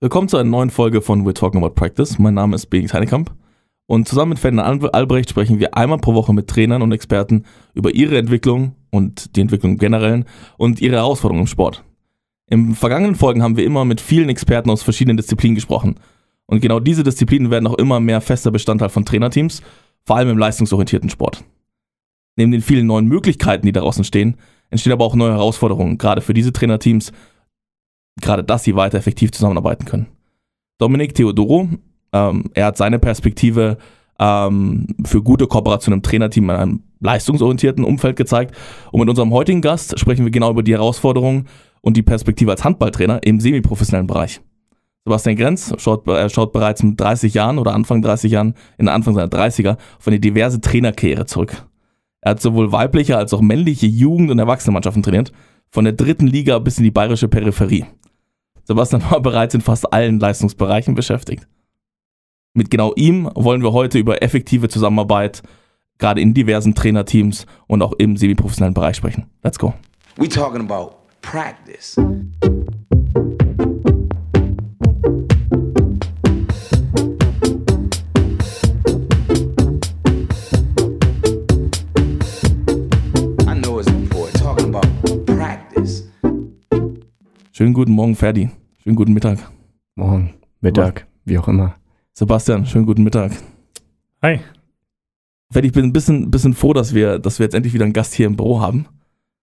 Willkommen zu einer neuen Folge von We're Talking About Practice. Mein Name ist Benedikt Heinekamp und zusammen mit Ferdinand Albrecht sprechen wir einmal pro Woche mit Trainern und Experten über ihre Entwicklung und die Entwicklung im Generellen und ihre Herausforderungen im Sport. In vergangenen Folgen haben wir immer mit vielen Experten aus verschiedenen Disziplinen gesprochen. Und genau diese Disziplinen werden auch immer mehr fester Bestandteil von Trainerteams, vor allem im leistungsorientierten Sport. Neben den vielen neuen Möglichkeiten, die daraus entstehen, entstehen aber auch neue Herausforderungen, gerade für diese Trainerteams, gerade dass sie weiter effektiv zusammenarbeiten können. Dominik Theodoro, ähm, er hat seine Perspektive ähm, für gute Kooperation im Trainerteam in einem leistungsorientierten Umfeld gezeigt. Und mit unserem heutigen Gast sprechen wir genau über die Herausforderungen und die Perspektive als Handballtrainer im semiprofessionellen Bereich. Sebastian Grenz schaut, er schaut bereits mit 30 Jahren oder Anfang 30 Jahren, in Anfang seiner 30er, auf eine diverse Trainerkarriere zurück. Er hat sowohl weibliche als auch männliche Jugend- und Erwachsenenmannschaften trainiert, von der dritten Liga bis in die bayerische Peripherie. Sebastian war bereits in fast allen Leistungsbereichen beschäftigt. Mit genau ihm wollen wir heute über effektive Zusammenarbeit, gerade in diversen Trainerteams und auch im semiprofessionellen Bereich sprechen. Let's go. We talking about practice. Schönen guten Morgen, Ferdi. Schönen guten Mittag. Morgen, Mittag, wie auch immer. Sebastian, schönen guten Mittag. Hi. Ferdi, ich bin ein bisschen, bisschen froh, dass wir, dass wir jetzt endlich wieder einen Gast hier im Büro haben.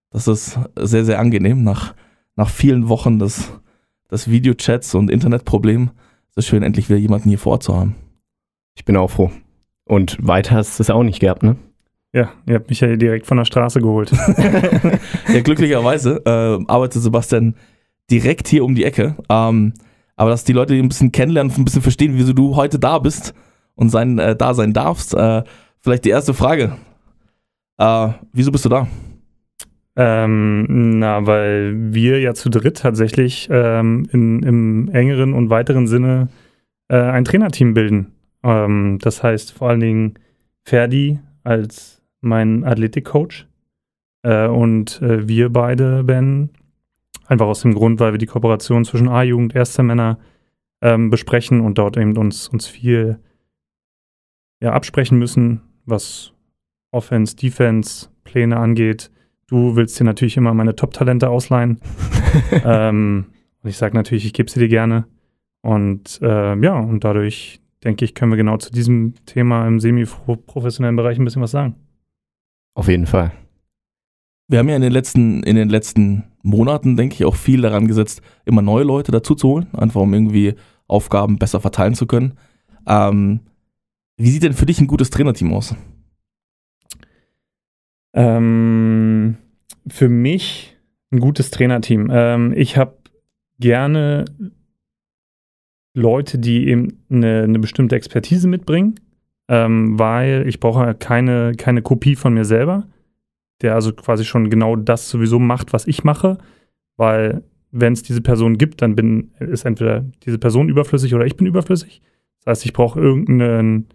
Das ist sehr, sehr angenehm. Nach, nach vielen Wochen des, des Videochats und Internetproblemen ist es schön, endlich wieder jemanden hier vor Ort zu haben. Ich bin auch froh. Und weiter hast du es auch nicht gehabt, ne? Ja, ihr habt mich ja hier direkt von der Straße geholt. ja, glücklicherweise äh, arbeitet Sebastian direkt hier um die Ecke. Ähm, aber dass die Leute ein bisschen kennenlernen, ein bisschen verstehen, wieso du heute da bist und sein äh, da sein darfst. Äh, vielleicht die erste Frage. Äh, wieso bist du da? ähm, na, weil wir ja zu dritt tatsächlich ähm, in, im engeren und weiteren Sinne äh, ein Trainerteam bilden. Ähm, das heißt vor allen Dingen Ferdi als mein Athletikcoach äh, und äh, wir beide, Ben, einfach aus dem Grund, weil wir die Kooperation zwischen A-Jugend, Erste Männer ähm, besprechen und dort eben uns, uns viel ja, absprechen müssen, was Offense, Defense, Pläne angeht. Du willst dir natürlich immer meine Top-Talente ausleihen. ähm, und ich sage natürlich, ich gebe sie dir gerne. Und äh, ja, und dadurch denke ich, können wir genau zu diesem Thema im semi-professionellen Bereich ein bisschen was sagen. Auf jeden Fall. Wir haben ja in den letzten, in den letzten Monaten, denke ich, auch viel daran gesetzt, immer neue Leute dazu zu holen, einfach um irgendwie Aufgaben besser verteilen zu können. Ähm, wie sieht denn für dich ein gutes Trainerteam aus? Ähm, für mich ein gutes Trainerteam. Ähm, ich habe gerne Leute, die eben eine, eine bestimmte Expertise mitbringen, ähm, weil ich brauche keine, keine Kopie von mir selber, der also quasi schon genau das sowieso macht, was ich mache, weil wenn es diese Person gibt, dann bin, ist entweder diese Person überflüssig oder ich bin überflüssig. Das heißt, ich brauche irgendeinen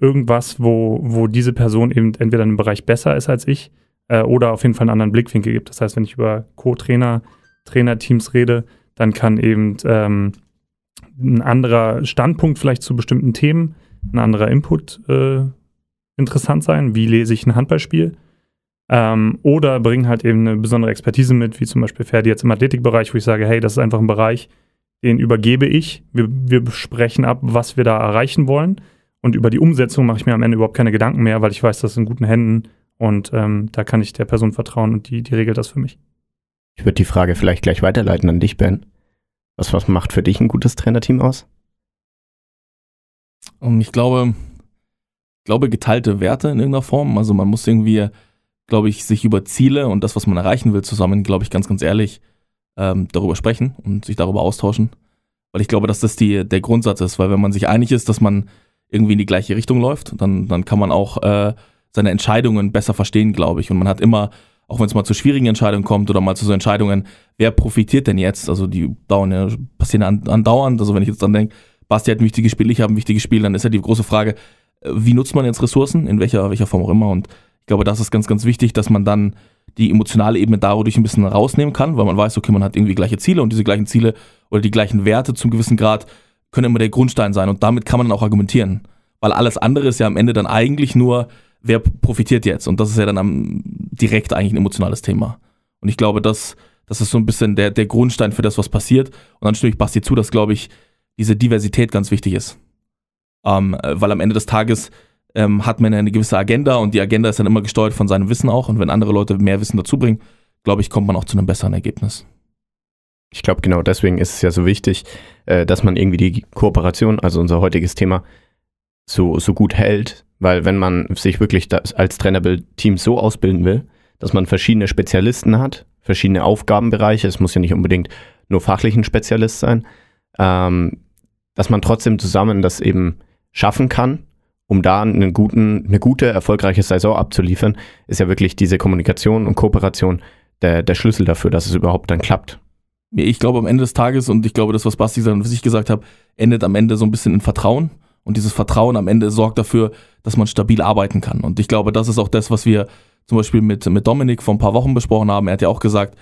irgendwas, wo, wo diese Person eben entweder in einem Bereich besser ist als ich äh, oder auf jeden Fall einen anderen Blickwinkel gibt. Das heißt, wenn ich über Co-Trainer, Trainerteams rede, dann kann eben ähm, ein anderer Standpunkt vielleicht zu bestimmten Themen, ein anderer Input äh, interessant sein. Wie lese ich ein Handballspiel? Ähm, oder bringen halt eben eine besondere Expertise mit, wie zum Beispiel Ferdi jetzt im Athletikbereich, wo ich sage, hey, das ist einfach ein Bereich, den übergebe ich. Wir, wir besprechen ab, was wir da erreichen wollen. Und über die Umsetzung mache ich mir am Ende überhaupt keine Gedanken mehr, weil ich weiß, das ist in guten Händen und ähm, da kann ich der Person vertrauen und die, die regelt das für mich. Ich würde die Frage vielleicht gleich weiterleiten an dich, Ben. Was, was macht für dich ein gutes Trainerteam aus? Und ich glaube, glaube geteilte Werte in irgendeiner Form. Also man muss irgendwie, glaube ich, sich über Ziele und das, was man erreichen will, zusammen, glaube ich, ganz, ganz ehrlich ähm, darüber sprechen und sich darüber austauschen. Weil ich glaube, dass das die, der Grundsatz ist, weil wenn man sich einig ist, dass man irgendwie in die gleiche Richtung läuft, dann, dann kann man auch äh, seine Entscheidungen besser verstehen, glaube ich. Und man hat immer, auch wenn es mal zu schwierigen Entscheidungen kommt oder mal zu so Entscheidungen, wer profitiert denn jetzt? Also die dauern ja, passieren andauernd. Also wenn ich jetzt dann denke, Basti hat ein wichtiges Spiel, ich habe ein wichtiges Spiel, dann ist ja die große Frage, wie nutzt man jetzt Ressourcen, in welcher, welcher Form auch immer. Und ich glaube, das ist ganz, ganz wichtig, dass man dann die emotionale Ebene dadurch ein bisschen rausnehmen kann, weil man weiß, okay, man hat irgendwie gleiche Ziele und diese gleichen Ziele oder die gleichen Werte zum gewissen Grad können immer der Grundstein sein und damit kann man dann auch argumentieren. Weil alles andere ist ja am Ende dann eigentlich nur, wer profitiert jetzt? Und das ist ja dann am, direkt eigentlich ein emotionales Thema. Und ich glaube, das, das ist so ein bisschen der, der Grundstein für das, was passiert. Und dann stimme ich Basti zu, dass, glaube ich, diese Diversität ganz wichtig ist. Ähm, äh, weil am Ende des Tages ähm, hat man eine gewisse Agenda und die Agenda ist dann immer gesteuert von seinem Wissen auch. Und wenn andere Leute mehr Wissen dazu bringen, glaube ich, kommt man auch zu einem besseren Ergebnis. Ich glaube, genau deswegen ist es ja so wichtig, äh, dass man irgendwie die Kooperation, also unser heutiges Thema, so, so gut hält. Weil wenn man sich wirklich als Trainable-Team so ausbilden will, dass man verschiedene Spezialisten hat, verschiedene Aufgabenbereiche, es muss ja nicht unbedingt nur fachlichen Spezialist sein, ähm, dass man trotzdem zusammen das eben schaffen kann, um da einen guten, eine gute, erfolgreiche Saison abzuliefern, ist ja wirklich diese Kommunikation und Kooperation der, der Schlüssel dafür, dass es überhaupt dann klappt. Ich glaube, am Ende des Tages, und ich glaube, das, was Basti gesagt und was ich gesagt habe, endet am Ende so ein bisschen in Vertrauen. Und dieses Vertrauen am Ende sorgt dafür, dass man stabil arbeiten kann. Und ich glaube, das ist auch das, was wir zum Beispiel mit, mit Dominik vor ein paar Wochen besprochen haben. Er hat ja auch gesagt,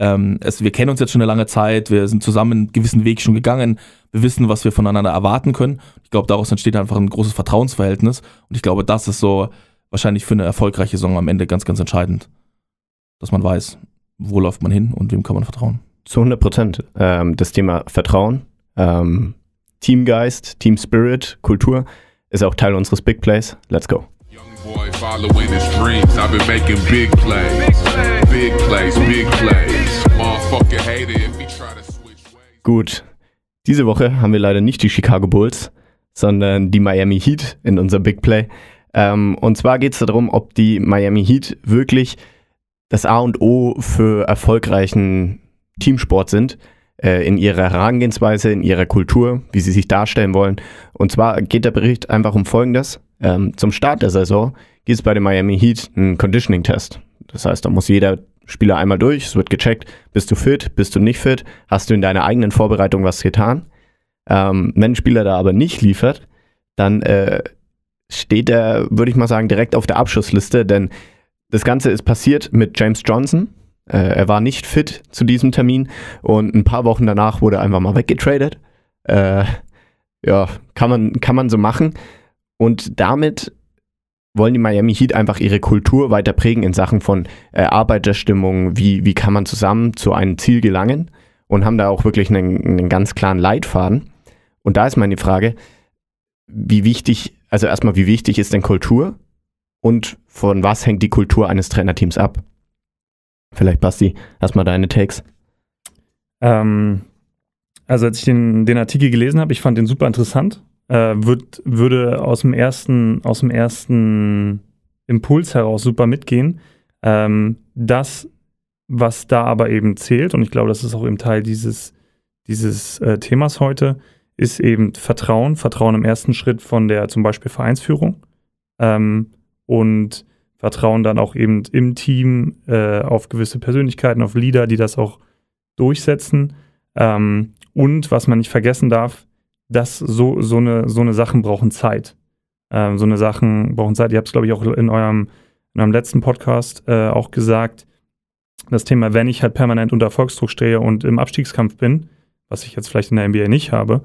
ähm, es, wir kennen uns jetzt schon eine lange Zeit, wir sind zusammen einen gewissen Weg schon gegangen, wir wissen, was wir voneinander erwarten können. Ich glaube, daraus entsteht einfach ein großes Vertrauensverhältnis. Und ich glaube, das ist so wahrscheinlich für eine erfolgreiche Saison am Ende ganz, ganz entscheidend. Dass man weiß, wo läuft man hin und wem kann man vertrauen. Zu 100 Prozent. Ähm, das Thema Vertrauen, ähm, Teamgeist, Team Spirit, Kultur ist auch Teil unseres Big Plays. Let's go. Boy following his dreams. I've been making big plays. Big plays, big plays. Motherfucker hate it if he try to switch ways. Gut. Diese Woche haben wir leider nicht die Chicago Bulls, sondern die Miami Heat in unserem Big Play. Ähm, und zwar geht es darum, ob die Miami Heat wirklich das A und O für erfolgreichen Teamsport sind, äh, in ihrer Herangehensweise, in ihrer Kultur, wie sie sich darstellen wollen. Und zwar geht der Bericht einfach um Folgendes. Ähm, zum Start der Saison gibt es bei dem Miami Heat einen Conditioning-Test. Das heißt, da muss jeder Spieler einmal durch, es wird gecheckt, bist du fit, bist du nicht fit, hast du in deiner eigenen Vorbereitung was getan. Ähm, wenn ein Spieler da aber nicht liefert, dann äh, steht er, würde ich mal sagen, direkt auf der Abschussliste, denn das Ganze ist passiert mit James Johnson. Äh, er war nicht fit zu diesem Termin und ein paar Wochen danach wurde er einfach mal weggetradet. Äh, ja, kann man, kann man so machen. Und damit wollen die Miami Heat einfach ihre Kultur weiter prägen in Sachen von äh, Arbeiterstimmung, wie, wie kann man zusammen zu einem Ziel gelangen und haben da auch wirklich einen, einen ganz klaren Leitfaden. Und da ist meine Frage, wie wichtig, also erstmal, wie wichtig ist denn Kultur und von was hängt die Kultur eines Trainerteams ab? Vielleicht, Basti, erstmal deine Takes. Ähm, also als ich den, den Artikel gelesen habe, ich fand den super interessant. Äh, würd, würde aus dem ersten, aus dem ersten Impuls heraus super mitgehen. Ähm, das, was da aber eben zählt, und ich glaube, das ist auch eben Teil dieses, dieses äh, Themas heute, ist eben Vertrauen. Vertrauen im ersten Schritt von der zum Beispiel Vereinsführung. Ähm, und Vertrauen dann auch eben im Team äh, auf gewisse Persönlichkeiten, auf Leader, die das auch durchsetzen. Ähm, und was man nicht vergessen darf, dass so, so, eine, so eine Sachen brauchen Zeit. Ähm, so eine Sachen brauchen Zeit. Ihr habt es, glaube ich, auch in eurem, in eurem letzten Podcast äh, auch gesagt, das Thema, wenn ich halt permanent unter Erfolgsdruck stehe und im Abstiegskampf bin, was ich jetzt vielleicht in der NBA nicht habe,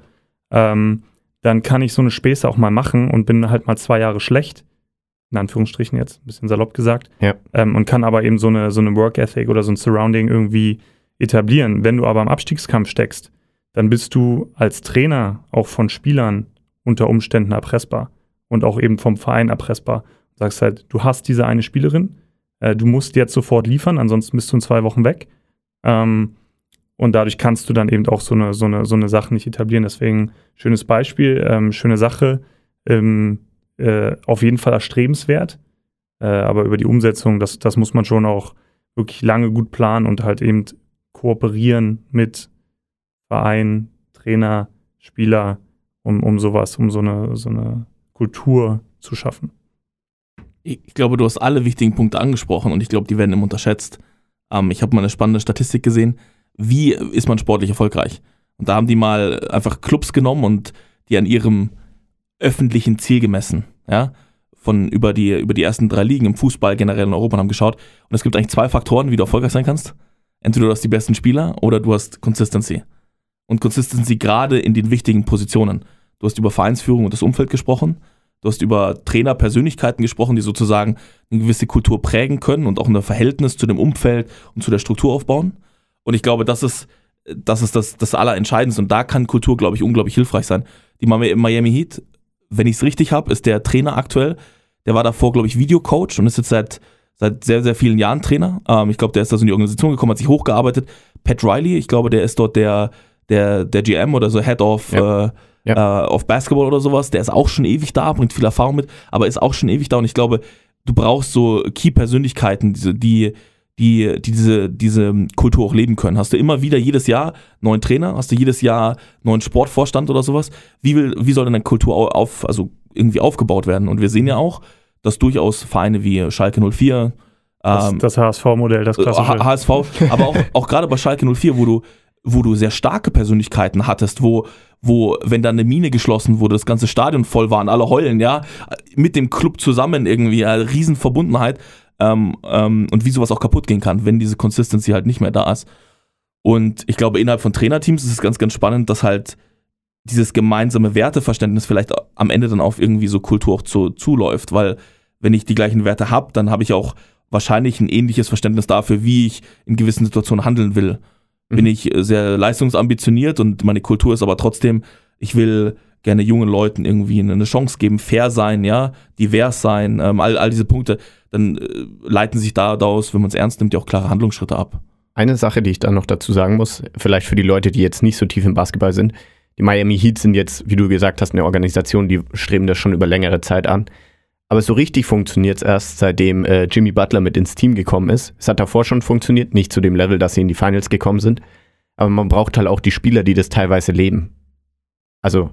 ähm, dann kann ich so eine Späße auch mal machen und bin halt mal zwei Jahre schlecht, in Anführungsstrichen jetzt, ein bisschen salopp gesagt, Ja. ähm, und kann aber eben so eine, so eine Work Ethic oder so ein Surrounding irgendwie etablieren. Wenn du aber im Abstiegskampf steckst, dann bist du als Trainer auch von Spielern unter Umständen erpressbar und auch eben vom Verein erpressbar. Du sagst halt, du hast diese eine Spielerin, äh, du musst jetzt sofort liefern, ansonsten bist du in zwei Wochen weg. Ähm, und dadurch kannst du dann eben auch so eine, so eine, so eine Sache nicht etablieren. Deswegen schönes Beispiel, ähm, schöne Sache, ähm, äh, auf jeden Fall erstrebenswert. Äh, aber über die Umsetzung, das, das muss man schon auch wirklich lange gut planen und halt eben kooperieren mit Verein, Trainer, Spieler, um, um sowas, um so eine, so eine Kultur zu schaffen. Ich glaube, du hast alle wichtigen Punkte angesprochen und ich glaube, die werden immer unterschätzt. Ähm, ich habe mal eine spannende Statistik gesehen. Wie ist man sportlich erfolgreich? Und da haben die mal einfach Clubs genommen und die an ihrem öffentlichen Ziel gemessen. Ja? von über die, über die ersten drei Ligen im Fußball generell in Europa und haben geschaut. Und es gibt eigentlich zwei Faktoren, wie du erfolgreich sein kannst. Entweder du hast die besten Spieler oder du hast Consistency. Und Consistency gerade in den wichtigen Positionen. Du hast über Vereinsführung und das Umfeld gesprochen. Du hast über Trainerpersönlichkeiten gesprochen, die sozusagen eine gewisse Kultur prägen können und auch ein Verhältnis zu dem Umfeld und zu der Struktur aufbauen. Und ich glaube, das ist das, ist das, das Allerentscheidendste. Und da kann Kultur, glaube ich, unglaublich hilfreich sein. Die Miami Heat, wenn ich es richtig habe, ist der Trainer aktuell. Der war davor, glaube ich, Videocoach und ist jetzt seit, seit sehr, sehr vielen Jahren Trainer. Ähm, ich glaube, der ist da so in die Organisation gekommen, hat sich hochgearbeitet. Pat Riley, ich glaube, der ist dort der, der, der GM oder so Head of, Ja. äh, Ja. äh, of Basketball oder sowas. Der ist auch schon ewig da, bringt viel Erfahrung mit, aber ist auch schon ewig da. Und ich glaube, du brauchst so Key-Persönlichkeiten, die, die, die diese, diese Kultur auch leben können. Hast du immer wieder jedes Jahr neuen Trainer, hast du jedes Jahr neuen Sportvorstand oder sowas? Wie, will, wie soll denn eine Kultur au- auf, also irgendwie aufgebaut werden? Und wir sehen ja auch, dass durchaus Vereine wie Schalke 04, Das, ähm, das HSV-Modell, das klassische. H- HSV, aber auch, auch gerade bei Schalke 04, wo du, wo du sehr starke Persönlichkeiten hattest, wo, wo, wenn da eine Mine geschlossen wurde, das ganze Stadion voll war und alle heulen, ja, mit dem Club zusammen irgendwie, eine Riesenverbundenheit ähm, ähm, und wie sowas auch kaputt gehen kann, wenn diese Consistency halt nicht mehr da ist. Und ich glaube, innerhalb von Trainerteams ist es ganz, ganz spannend, dass halt dieses gemeinsame Werteverständnis vielleicht am Ende dann auf irgendwie so Kultur auch zu, zuläuft, weil wenn ich die gleichen Werte habe, dann habe ich auch wahrscheinlich ein ähnliches Verständnis dafür, wie ich in gewissen Situationen handeln will. Bin Mhm. ich äh, sehr leistungsambitioniert und meine Kultur ist aber trotzdem, ich will gerne jungen Leuten irgendwie eine Chance geben, fair sein, ja, divers sein, ähm, all, all diese Punkte, dann äh, leiten sich da daraus, wenn man es ernst nimmt, ja auch klare Handlungsschritte ab. Eine Sache, die ich dann noch dazu sagen muss, vielleicht für die Leute, die jetzt nicht so tief im Basketball sind, die Miami Heat sind jetzt, wie du gesagt hast, eine Organisation, die streben das schon über längere Zeit an. Aber so richtig funktioniert es erst, seitdem äh, Jimmy Butler mit ins Team gekommen ist. Es hat davor schon funktioniert, nicht zu dem Level, dass sie in die Finals gekommen sind. Aber man braucht halt auch die Spieler, die das teilweise leben. Also,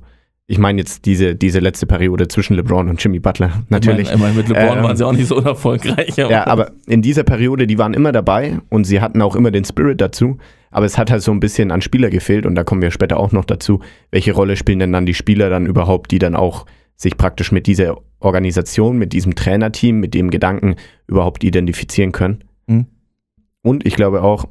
ich meine jetzt diese, diese letzte Periode zwischen LeBron und Jimmy Butler, natürlich. Ich meine, mit LeBron Ähm, waren sie auch nicht so unerfolgreich. Ja, aber in dieser Periode, die waren immer dabei und sie hatten auch immer den Spirit dazu. Aber es hat halt so ein bisschen an Spieler gefehlt und da kommen wir später auch noch dazu. Welche Rolle spielen denn dann die Spieler dann überhaupt, die dann auch sich praktisch mit dieser Organisation, mit diesem Trainerteam, mit dem Gedanken überhaupt identifizieren können? Mhm. Und ich glaube auch,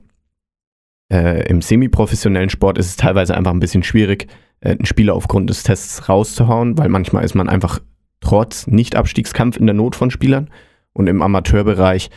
äh, im semiprofessionellen Sport ist es teilweise einfach ein bisschen schwierig, äh, einen Spieler aufgrund des Tests rauszuhauen, weil manchmal ist man einfach trotz Nicht-Abstiegskampf in der Not von Spielern. Und im Amateurbereich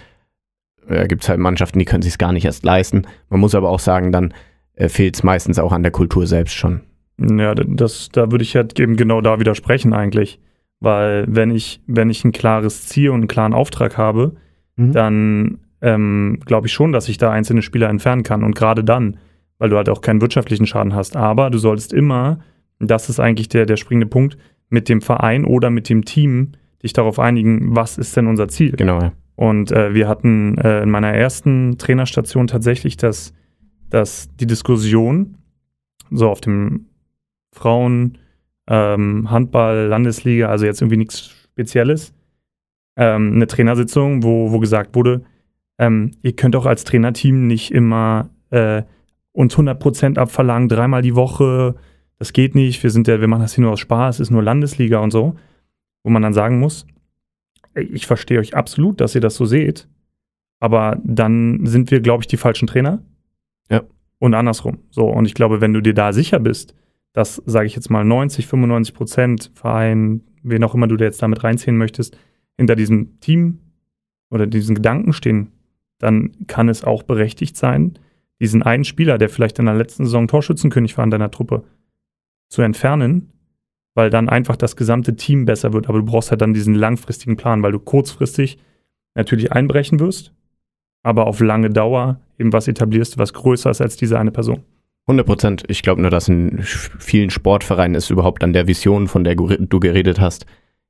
äh, gibt es halt Mannschaften, die können sich gar nicht erst leisten. Man muss aber auch sagen, dann äh, fehlt es meistens auch an der Kultur selbst schon. Ja, das, da würde ich halt eben genau da widersprechen eigentlich. Weil wenn ich, wenn ich ein klares Ziel und einen klaren Auftrag habe, Mhm. dann ähm, glaube ich schon, dass ich da einzelne Spieler entfernen kann. Und gerade dann, weil du halt auch keinen wirtschaftlichen Schaden hast. Aber du solltest immer, das ist eigentlich der, der springende Punkt, mit dem Verein oder mit dem Team dich darauf einigen, was ist denn unser Ziel. Genau, ja. Und äh, wir hatten äh, in meiner ersten Trainerstation tatsächlich das, das, die Diskussion, so auf dem Frauen, ähm, Handball, Landesliga, also jetzt irgendwie nichts Spezielles, ähm, eine Trainersitzung, wo, wo gesagt wurde, ähm, ihr könnt auch als Trainerteam nicht immer äh, uns 100% abverlangen, dreimal die Woche, das geht nicht, wir sind ja, wir machen das hier nur aus Spaß, es ist nur Landesliga und so, wo man dann sagen muss, ich verstehe euch absolut, dass ihr das so seht, aber dann sind wir, glaube ich, die falschen Trainer. Ja. Und andersrum. So, und ich glaube, wenn du dir da sicher bist, dass, sage ich jetzt mal, 90, 95 Prozent Verein, wen auch immer du da jetzt damit reinziehen möchtest, hinter diesem Team oder diesen Gedanken stehen, dann kann es auch berechtigt sein, diesen einen Spieler, der vielleicht in der letzten Saison Torschützenkönig war in deiner Truppe, zu entfernen, weil dann einfach das gesamte Team besser wird. Aber du brauchst halt dann diesen langfristigen Plan, weil du kurzfristig natürlich einbrechen wirst, aber auf lange Dauer eben was etablierst, was größer ist als diese eine Person. 100 Prozent. Ich glaube nur, dass in vielen Sportvereinen es überhaupt an der Vision, von der du geredet hast,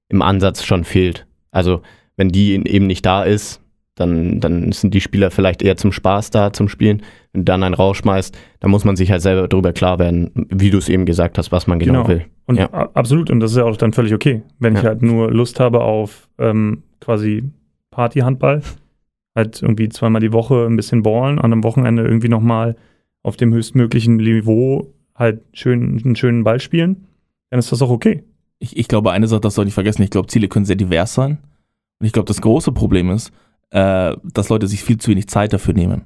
im Ansatz schon fehlt. Also, wenn die eben nicht da ist, dann, dann sind die Spieler vielleicht eher zum Spaß da, zum Spielen. Wenn du dann einen rausschmeißt, dann muss man sich halt selber darüber klar werden, wie du es eben gesagt hast, was man genau, Genau. will. Und Ja. absolut, und das ist ja auch dann völlig okay. Wenn ich Ja. halt nur Lust habe auf ähm, quasi Partyhandball, halt irgendwie zweimal die Woche ein bisschen ballen, an einem Wochenende irgendwie nochmal auf dem höchstmöglichen Niveau halt schön, einen schönen Ball spielen, dann ist das auch okay. ich, ich glaube, eine Sache, das soll ich vergessen, ich glaube, Ziele können sehr divers sein. Und ich glaube, das große Problem ist, äh, dass Leute sich viel zu wenig Zeit dafür nehmen,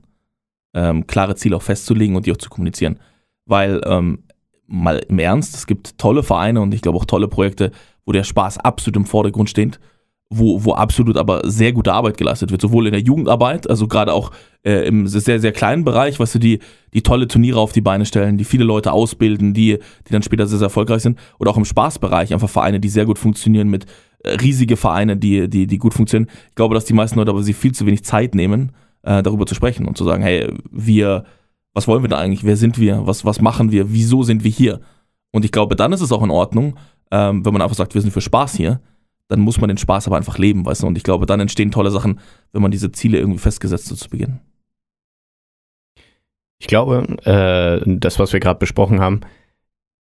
ähm, klare Ziele auch festzulegen und die auch zu kommunizieren. Weil, ähm, mal im Ernst, es gibt tolle Vereine und ich glaube auch tolle Projekte, wo der Spaß absolut im Vordergrund steht, wo, wo absolut aber sehr gute Arbeit geleistet wird, sowohl in der Jugendarbeit, also gerade auch äh, im sehr, sehr kleinen Bereich, weißt du, die, die tolle Turniere auf die Beine stellen, die viele Leute ausbilden, die, die dann später sehr, sehr erfolgreich sind, oder auch im Spaßbereich, einfach Vereine, die sehr gut funktionieren mit äh, riesige Vereine, die, die, die gut funktionieren. Ich glaube, dass die meisten Leute aber sich viel zu wenig Zeit nehmen, äh, darüber zu sprechen und zu sagen, hey, wir, was wollen wir da eigentlich? Wer sind wir? Was, was machen wir? Wieso sind wir hier? Und ich glaube, dann ist es auch in Ordnung, ähm, wenn man einfach sagt, wir sind für Spaß hier, dann muss man den Spaß aber einfach leben, weißt du? Und ich glaube, dann entstehen tolle Sachen, wenn man diese Ziele irgendwie festgesetzt hat zu Beginn. Ich glaube, äh, das, was wir gerade besprochen haben,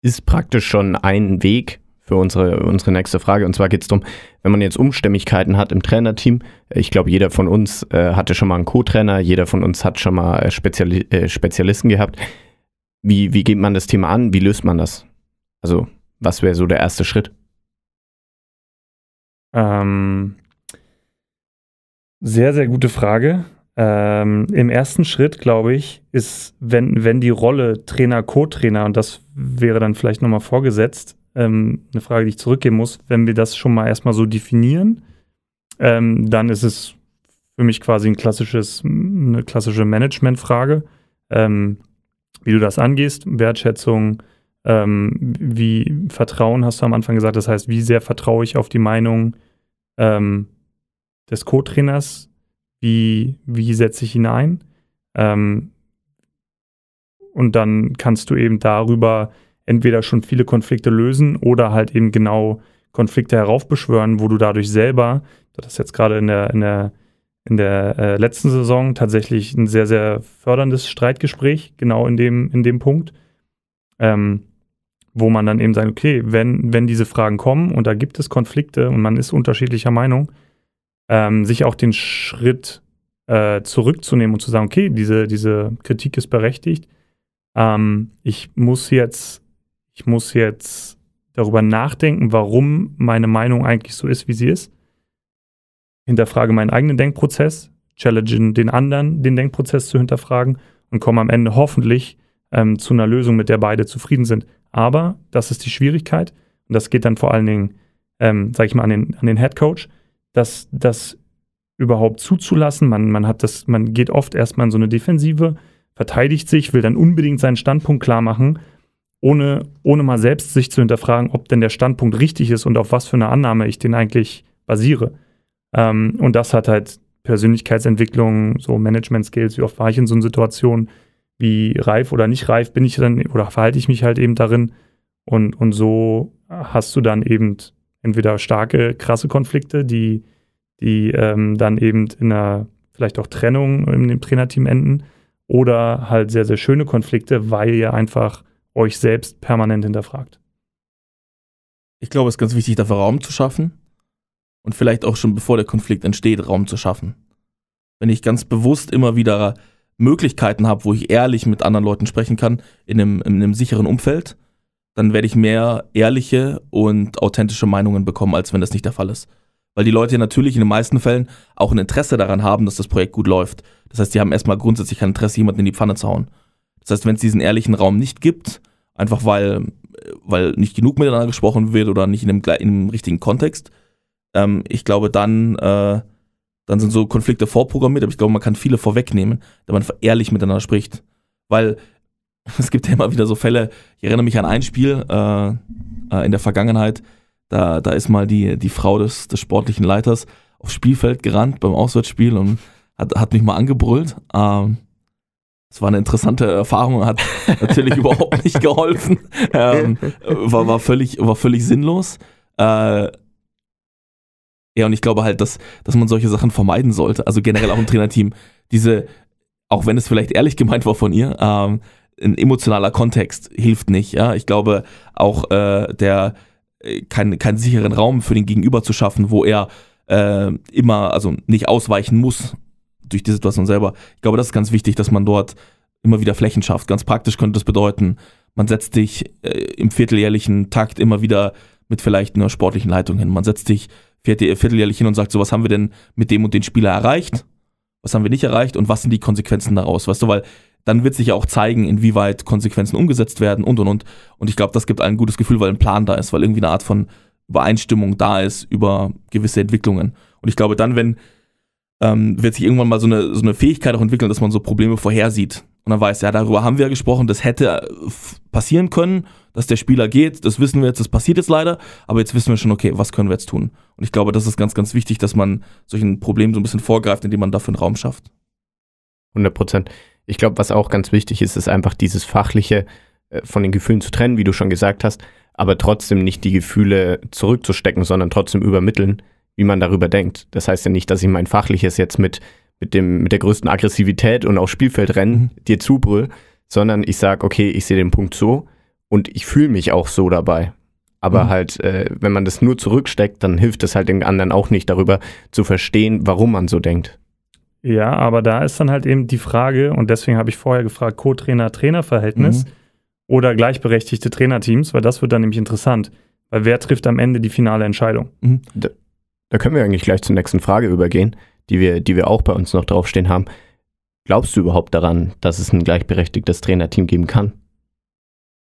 ist praktisch schon ein Weg für unsere, unsere nächste Frage. Und zwar geht es darum, wenn man jetzt Umstämmigkeiten hat im Trainerteam, ich glaube, jeder von uns äh, hatte schon mal einen Co-Trainer, jeder von uns hat schon mal äh, Speziali äh, Spezialisten gehabt. Wie, wie geht man das Thema an? Wie löst man das? Also, was wäre so der erste Schritt? Ähm, sehr, sehr gute Frage. Ähm, Im ersten Schritt, glaube ich, ist, wenn, wenn die Rolle Trainer, Co-Trainer, und das wäre dann vielleicht nochmal vorgesetzt, ähm, eine Frage, die ich zurückgeben muss, wenn wir das schon mal erstmal so definieren, ähm, dann ist es für mich quasi ein klassisches, eine klassische Managementfrage, ähm, wie du das angehst, Wertschätzung, ähm, wie Vertrauen hast du am Anfang gesagt, das heißt, wie sehr vertraue ich auf die Meinung ähm, des Co-Trainers, wie, wie setze ich ihn ein? Ähm, und dann kannst du eben darüber entweder schon viele Konflikte lösen oder halt eben genau Konflikte heraufbeschwören, wo du dadurch selber, das ist jetzt gerade in der, in der, in der äh, letzten Saison tatsächlich ein sehr, sehr förderndes Streitgespräch, genau in dem, in dem Punkt, ähm, wo man dann eben sagt, okay, wenn, wenn diese Fragen kommen und da gibt es Konflikte und man ist unterschiedlicher Meinung, ähm, sich auch den Schritt äh, zurückzunehmen und zu sagen, okay, diese, diese Kritik ist berechtigt. Ähm, ich muss jetzt, ich muss jetzt darüber nachdenken, warum meine Meinung eigentlich so ist, wie sie ist. Hinterfrage meinen eigenen Denkprozess, challenge den anderen, den Denkprozess zu hinterfragen und komme am Ende hoffentlich ähm, zu einer Lösung, mit der beide zufrieden sind. Aber das ist die Schwierigkeit und das geht dann vor allen Dingen, ähm, sage ich mal, an den, an den Head Coach, dass das überhaupt zuzulassen. Man, man hat das, man geht oft erstmal in so eine Defensive, verteidigt sich, will dann unbedingt seinen Standpunkt klar machen, ohne, ohne mal selbst sich zu hinterfragen, ob denn der Standpunkt richtig ist und auf was für eine Annahme ich den eigentlich basiere. Ähm, und das hat halt Persönlichkeitsentwicklung, so Management-Skills, wie oft war ich in so einer Situation, wie reif oder nicht reif bin ich dann oder verhalte ich mich halt eben darin. Und, und so hast du dann eben entweder starke, krasse Konflikte, die, die ähm, dann eben in einer vielleicht auch Trennung dem Trainerteam enden oder halt sehr, sehr schöne Konflikte, weil ihr einfach euch selbst permanent hinterfragt. Ich glaube, es ist ganz wichtig, dafür Raum zu schaffen und vielleicht auch schon bevor der Konflikt entsteht, Raum zu schaffen. Wenn ich ganz bewusst immer wieder Möglichkeiten habe, wo ich ehrlich mit anderen Leuten sprechen kann, in einem, in einem sicheren Umfeld, dann werde ich mehr ehrliche und authentische Meinungen bekommen, als wenn das nicht der Fall ist. Weil die Leute natürlich in den meisten Fällen auch ein Interesse daran haben, dass das Projekt gut läuft. Das heißt, die haben erstmal grundsätzlich kein Interesse, jemanden in die Pfanne zu hauen. Das heißt, wenn es diesen ehrlichen Raum nicht gibt, einfach weil, weil nicht genug miteinander gesprochen wird oder nicht in dem, in dem richtigen Kontext, ähm, ich glaube, dann, äh, dann sind so Konflikte vorprogrammiert, aber ich glaube, man kann viele vorwegnehmen, wenn man ehrlich miteinander spricht. Weil es gibt ja immer wieder so Fälle, ich erinnere mich an ein Spiel äh, äh, in der Vergangenheit, da, da ist mal die, die Frau des, des sportlichen Leiters aufs Spielfeld gerannt beim Auswärtsspiel und hat, hat mich mal angebrüllt. Ähm, das war eine interessante Erfahrung, hat natürlich überhaupt nicht geholfen, ähm, war, war, völlig, war völlig sinnlos. Äh, ja, und ich glaube halt, dass, dass man solche Sachen vermeiden sollte, also generell auch im Trainerteam. Diese, auch wenn es vielleicht ehrlich gemeint war von ihr, ähm, ein emotionaler Kontext hilft nicht. Ja, ich glaube auch äh, der äh, keinen kein sicheren Raum für den Gegenüber zu schaffen, wo er äh, immer, also nicht ausweichen muss durch die Situation selber. Ich glaube, das ist ganz wichtig, dass man dort immer wieder Flächen schafft. Ganz praktisch könnte das bedeuten, man setzt dich äh, im vierteljährlichen Takt immer wieder mit vielleicht einer sportlichen Leitung hin. Man setzt sich vierte- vierteljährlich hin und sagt, so was haben wir denn mit dem und den Spieler erreicht? Was haben wir nicht erreicht und was sind die Konsequenzen daraus? Weißt du, weil dann wird sich ja auch zeigen, inwieweit Konsequenzen umgesetzt werden und und und. Und ich glaube, das gibt ein gutes Gefühl, weil ein Plan da ist, weil irgendwie eine Art von Übereinstimmung da ist über gewisse Entwicklungen. Und ich glaube, dann, wenn ähm, wird sich irgendwann mal so eine, so eine Fähigkeit auch entwickeln, dass man so Probleme vorhersieht. Und dann weiß, ja, darüber haben wir ja gesprochen, das hätte äh, passieren können, dass der Spieler geht, das wissen wir jetzt, das passiert jetzt leider, aber jetzt wissen wir schon, okay, was können wir jetzt tun? Und ich glaube, das ist ganz, ganz wichtig, dass man solchen Problemen so ein bisschen vorgreift, indem man dafür einen Raum schafft. 100 Prozent. Ich glaube, was auch ganz wichtig ist, ist einfach dieses Fachliche äh, von den Gefühlen zu trennen, wie du schon gesagt hast, aber trotzdem nicht die Gefühle zurückzustecken, sondern trotzdem übermitteln, wie man darüber denkt. Das heißt ja nicht, dass ich mein Fachliches jetzt mit, mit, dem, mit der größten Aggressivität und auf Spielfeldrennen Mhm. dir zubrüll, sondern ich sage, okay, ich sehe den Punkt so und ich fühle mich auch so dabei. Aber Mhm. halt, äh, wenn man das nur zurücksteckt, dann hilft es halt dem anderen auch nicht darüber zu verstehen, warum man so denkt. Ja, aber da ist dann halt eben die Frage, und deswegen habe ich vorher gefragt, Co-Trainer-Trainer-Verhältnis Mhm. oder gleichberechtigte Trainerteams, weil das wird dann nämlich interessant. Weil wer trifft am Ende die finale Entscheidung? Da können wir eigentlich gleich zur nächsten Frage übergehen, die wir, die wir auch bei uns noch draufstehen haben. Glaubst du überhaupt daran, dass es ein gleichberechtigtes Trainerteam geben kann?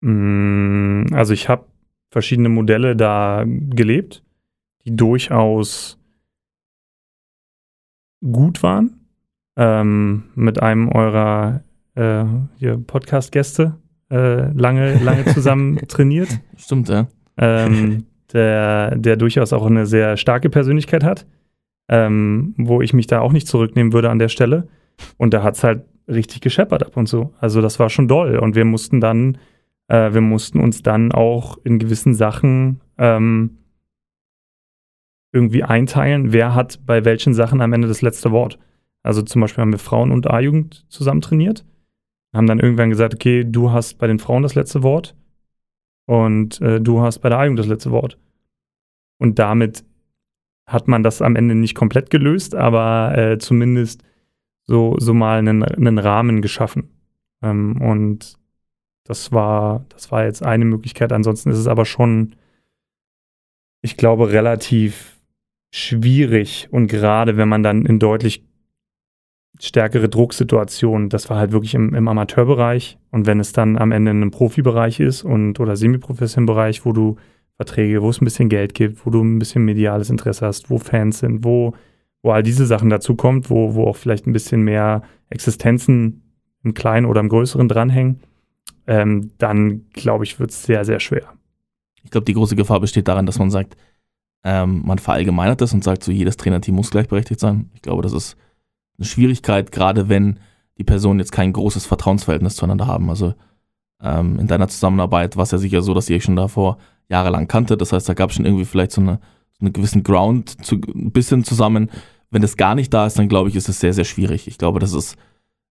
Mm, Also ich habe verschiedene Modelle da gelebt, die durchaus gut waren. Ähm, mit einem eurer äh, Podcast-Gäste äh, lange, lange zusammen trainiert. Stimmt, ja. ähm, der, der durchaus auch eine sehr starke Persönlichkeit hat, ähm, wo ich mich da auch nicht zurücknehmen würde an der Stelle. Und da hat es halt richtig gescheppert ab und zu. Also das war schon doll. Und wir mussten dann, äh, wir mussten uns dann auch in gewissen Sachen ähm, irgendwie einteilen, wer hat bei welchen Sachen am Ende das letzte Wort. Also zum Beispiel haben wir Frauen- und A-Jugend zusammen trainiert, haben dann irgendwann gesagt, okay, du hast bei den Frauen das letzte Wort und äh, du hast bei der A-Jugend das letzte Wort. Und damit hat man das am Ende nicht komplett gelöst, aber äh, zumindest so, so mal einen, einen Rahmen geschaffen. Ähm, und das war, das war jetzt eine Möglichkeit. Ansonsten ist es aber schon, ich glaube, relativ schwierig. Und gerade wenn man dann in deutlich stärkere Drucksituationen, das war halt wirklich im, im Amateurbereich. Und wenn es dann am Ende in einem Profibereich ist und oder semiprofessionellen Bereich, wo du Verträge, wo es ein bisschen Geld gibt, wo du ein bisschen mediales Interesse hast, wo Fans sind, wo, wo all diese Sachen dazu wo, wo auch vielleicht ein bisschen mehr Existenzen im Kleinen oder im Größeren dranhängen, ähm, dann glaube ich, wird es sehr, sehr schwer. Ich glaube, die große Gefahr besteht darin, dass man sagt, ähm, man verallgemeinert das und sagt, so jedes Trainerteam muss gleichberechtigt sein. Ich glaube, das ist eine Schwierigkeit, gerade wenn die Personen jetzt kein großes Vertrauensverhältnis zueinander haben. Also ähm, in deiner Zusammenarbeit war es ja sicher so, dass ihr euch schon davor jahrelang kannte. Das heißt, da gab es schon irgendwie vielleicht so eine, so einen gewissen Ground zu, ein bisschen zusammen. Wenn das gar nicht da ist, dann glaube ich, ist es sehr, sehr schwierig. Ich glaube, das ist,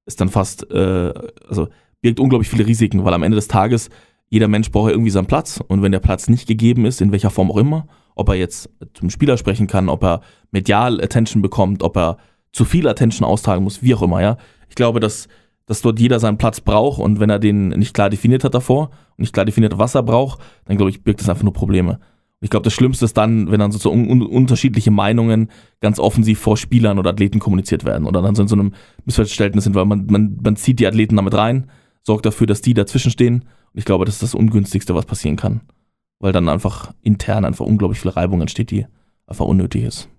ist dann fast, äh, also birgt unglaublich viele Risiken, weil am Ende des Tages jeder Mensch braucht ja irgendwie seinen Platz. Und wenn der Platz nicht gegeben ist, in welcher Form auch immer, ob er jetzt zum Spieler sprechen kann, ob er medial Attention bekommt, ob er zu viel Attention austragen muss, wie auch immer, ja. Ich glaube, dass, dass dort jeder seinen Platz braucht und wenn er den nicht klar definiert hat davor und nicht klar definiert hat, was er braucht, dann glaube ich, birgt das einfach nur Probleme. Ich glaube, das Schlimmste ist dann, wenn dann so, so un un unterschiedliche Meinungen ganz offensiv vor Spielern oder Athleten kommuniziert werden oder dann so in so einem Missverständnis sind, weil man, man, man zieht die Athleten damit rein, sorgt dafür, dass die dazwischen stehen und ich glaube, das ist das Ungünstigste, was passieren kann. Weil dann einfach intern einfach unglaublich viel Reibung entsteht, die einfach unnötig ist.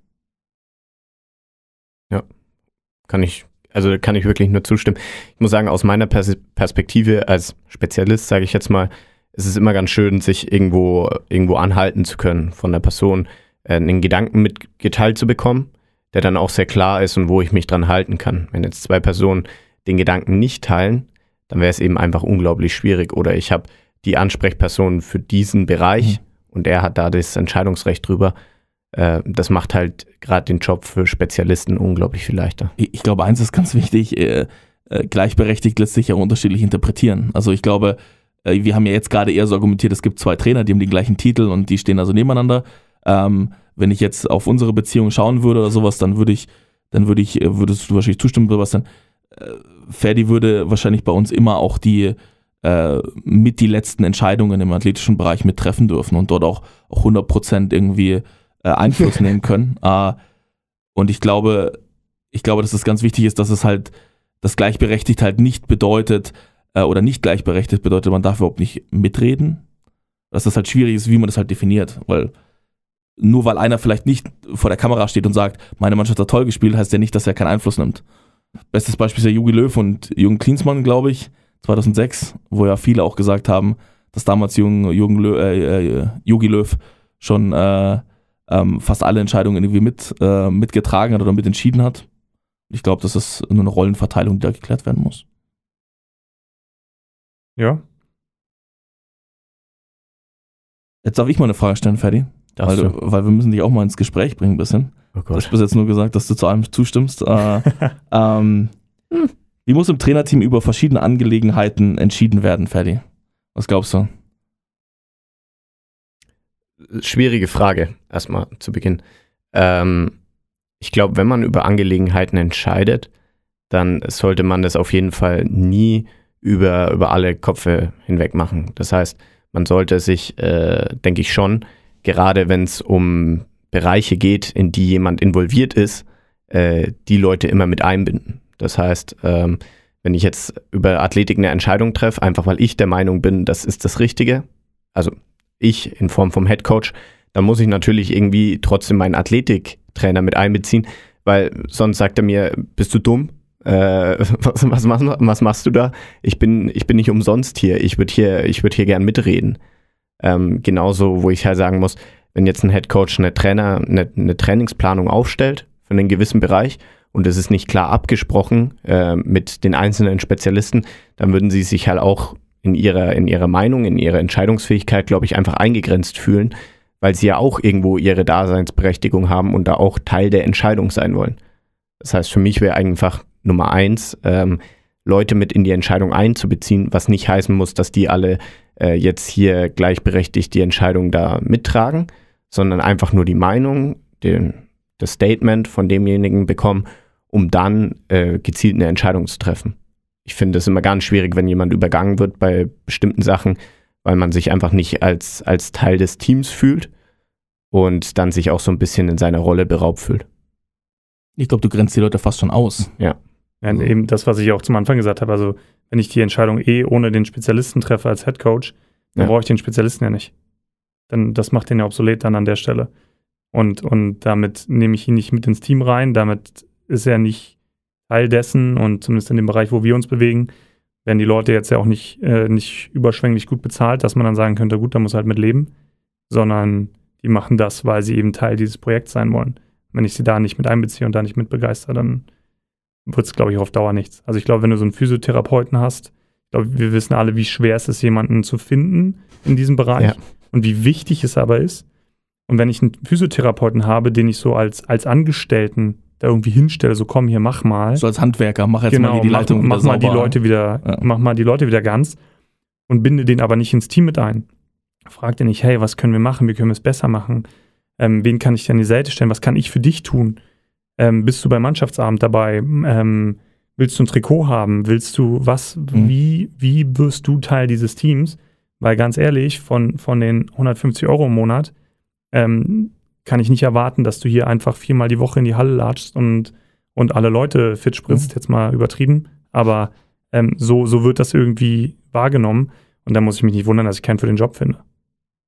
Kann ich, also kann ich wirklich nur zustimmen. Ich muss sagen, aus meiner Pers Perspektive als Spezialist, sage ich jetzt mal, ist es immer ganz schön, sich irgendwo, irgendwo anhalten zu können von der Person, äh, einen Gedanken mitgeteilt zu bekommen, der dann auch sehr klar ist und wo ich mich dran halten kann. Wenn jetzt zwei Personen den Gedanken nicht teilen, dann wäre es eben einfach unglaublich schwierig. Oder ich habe die Ansprechperson für diesen Bereich Mhm. und er hat da das Entscheidungsrecht drüber. Äh, das macht halt gerade den Job für Spezialisten unglaublich viel leichter. Ich glaube, eins ist ganz wichtig, äh, äh, gleichberechtigt lässt sich ja unterschiedlich interpretieren. Also ich glaube, äh, wir haben ja jetzt gerade eher so argumentiert, es gibt zwei Trainer, die haben den gleichen Titel und die stehen also nebeneinander. Ähm, wenn ich jetzt auf unsere Beziehung schauen würde oder sowas, dann würde ich, dann würde ich, äh, würdest du wahrscheinlich zustimmen, Sebastian. Äh, Ferdi würde wahrscheinlich bei uns immer auch die, äh, mit die letzten Entscheidungen im athletischen Bereich mittreffen dürfen und dort auch, auch 100% irgendwie äh, Einfluss nehmen können. Äh, und ich glaube, ich glaube, dass es ganz wichtig ist, dass es halt, das gleichberechtigt halt nicht bedeutet, äh, oder nicht gleichberechtigt bedeutet, man darf überhaupt nicht mitreden. Dass das halt schwierig ist, wie man das halt definiert, weil nur weil einer vielleicht nicht vor der Kamera steht und sagt, meine Mannschaft hat toll gespielt, heißt ja nicht, dass er keinen Einfluss nimmt. Bestes Beispiel ist ja Jogi Löw und Jürgen Klinsmann, glaube ich, 2006, wo ja viele auch gesagt haben, dass damals Jürgen, Jürgen Löw, äh, äh, Jogi Löw schon äh, ähm, fast alle Entscheidungen irgendwie mit, äh, mitgetragen hat oder mitentschieden hat. Ich glaube, das ist nur eine Rollenverteilung, die da geklärt werden muss. Ja. Jetzt darf ich mal eine Frage stellen, Ferdi. Weil, weil wir müssen dich auch mal ins Gespräch bringen ein bisschen. Oh Du hast Gott. bis jetzt nur gesagt, dass du zu allem zustimmst. Äh, ähm, wie muss im Trainerteam über verschiedene Angelegenheiten entschieden werden, Ferdi? Was glaubst du? Schwierige Frage, erstmal zu Beginn. Ähm, ich glaube, wenn man über Angelegenheiten entscheidet, dann sollte man das auf jeden Fall nie über, über alle Köpfe hinweg machen. Das heißt, man sollte sich, äh, denke ich schon, gerade wenn es um Bereiche geht, in die jemand involviert ist, äh, die Leute immer mit einbinden. Das heißt, ähm, wenn ich jetzt über Athletik eine Entscheidung treffe, einfach weil ich der Meinung bin, das ist das Richtige, also ich in Form vom Head Coach, dann muss ich natürlich irgendwie trotzdem meinen Athletiktrainer mit einbeziehen, weil sonst sagt er mir, bist du dumm? Äh, was, was, machst, was machst du da? Ich bin, ich bin nicht umsonst hier. Ich würde hier, ich würde hier gern mitreden. Ähm, genauso, wo ich halt sagen muss, wenn jetzt ein Head Coach eine Trainer, eine, eine Trainingsplanung aufstellt für einen gewissen Bereich und es ist nicht klar abgesprochen äh, mit den einzelnen Spezialisten, dann würden sie sich halt auch in ihrer, in ihrer Meinung, in ihrer Entscheidungsfähigkeit, glaube ich, einfach eingegrenzt fühlen, weil sie ja auch irgendwo ihre Daseinsberechtigung haben und da auch Teil der Entscheidung sein wollen. Das heißt, für mich wäre einfach Nummer eins, ähm, Leute mit in die Entscheidung einzubeziehen, was nicht heißen muss, dass die alle äh, jetzt hier gleichberechtigt die Entscheidung da mittragen, sondern einfach nur die Meinung, den, das Statement von demjenigen bekommen, um dann äh, gezielt eine Entscheidung zu treffen. Ich finde es immer ganz schwierig, wenn jemand übergangen wird bei bestimmten Sachen, weil man sich einfach nicht als, als Teil des Teams fühlt und dann sich auch so ein bisschen in seiner Rolle beraubt fühlt. Ich glaube, du grenzt die Leute fast schon aus. Ja, eben das, was ich auch zum Anfang gesagt habe. Also, wenn ich die Entscheidung eh ohne den Spezialisten treffe als Head Coach, dann Ja. brauche ich den Spezialisten ja nicht. Dann, das macht den ja obsolet dann an der Stelle. Und, und damit nehme ich ihn nicht mit ins Team rein. Damit ist er nicht Teil dessen und zumindest in dem Bereich, wo wir uns bewegen, werden die Leute jetzt ja auch nicht, äh, nicht überschwänglich gut bezahlt, dass man dann sagen könnte, gut, da muss er halt mit leben, sondern die machen das, weil sie eben Teil dieses Projekts sein wollen. Wenn ich sie da nicht mit einbeziehe und da nicht mit begeister, dann wird es, glaube ich, auf Dauer nichts. Also ich glaube, wenn du so einen Physiotherapeuten hast, ich glaube, wir wissen alle, wie schwer es ist, jemanden zu finden in diesem Bereich Ja. Und wie wichtig es aber ist. Und wenn ich einen Physiotherapeuten habe, den ich so als, als Angestellten da irgendwie hinstelle, so komm hier, mach mal. So als Handwerker, mach jetzt genau, mal die mach, Leitung mach wieder mal die. Leute wieder, Ja. mach mal die Leute wieder ganz und binde den aber nicht ins Team mit ein. Frag den nicht, hey, was können wir machen? Wie können wir es besser machen? Ähm, wen kann ich dir an die Seite stellen? Was kann ich für dich tun? Ähm, bist du beim Mannschaftsabend dabei? Ähm, willst du ein Trikot haben? Willst du was? Mhm. Wie, wie wirst du Teil dieses Teams? Weil ganz ehrlich, von, von den 150 Euro im Monat ähm, kann ich nicht erwarten, dass du hier einfach viermal die Woche in die Halle latschst und, und alle Leute fit spritzt, jetzt mal übertrieben. Aber ähm, so, so wird das irgendwie wahrgenommen. Und da muss ich mich nicht wundern, dass ich keinen für den Job finde.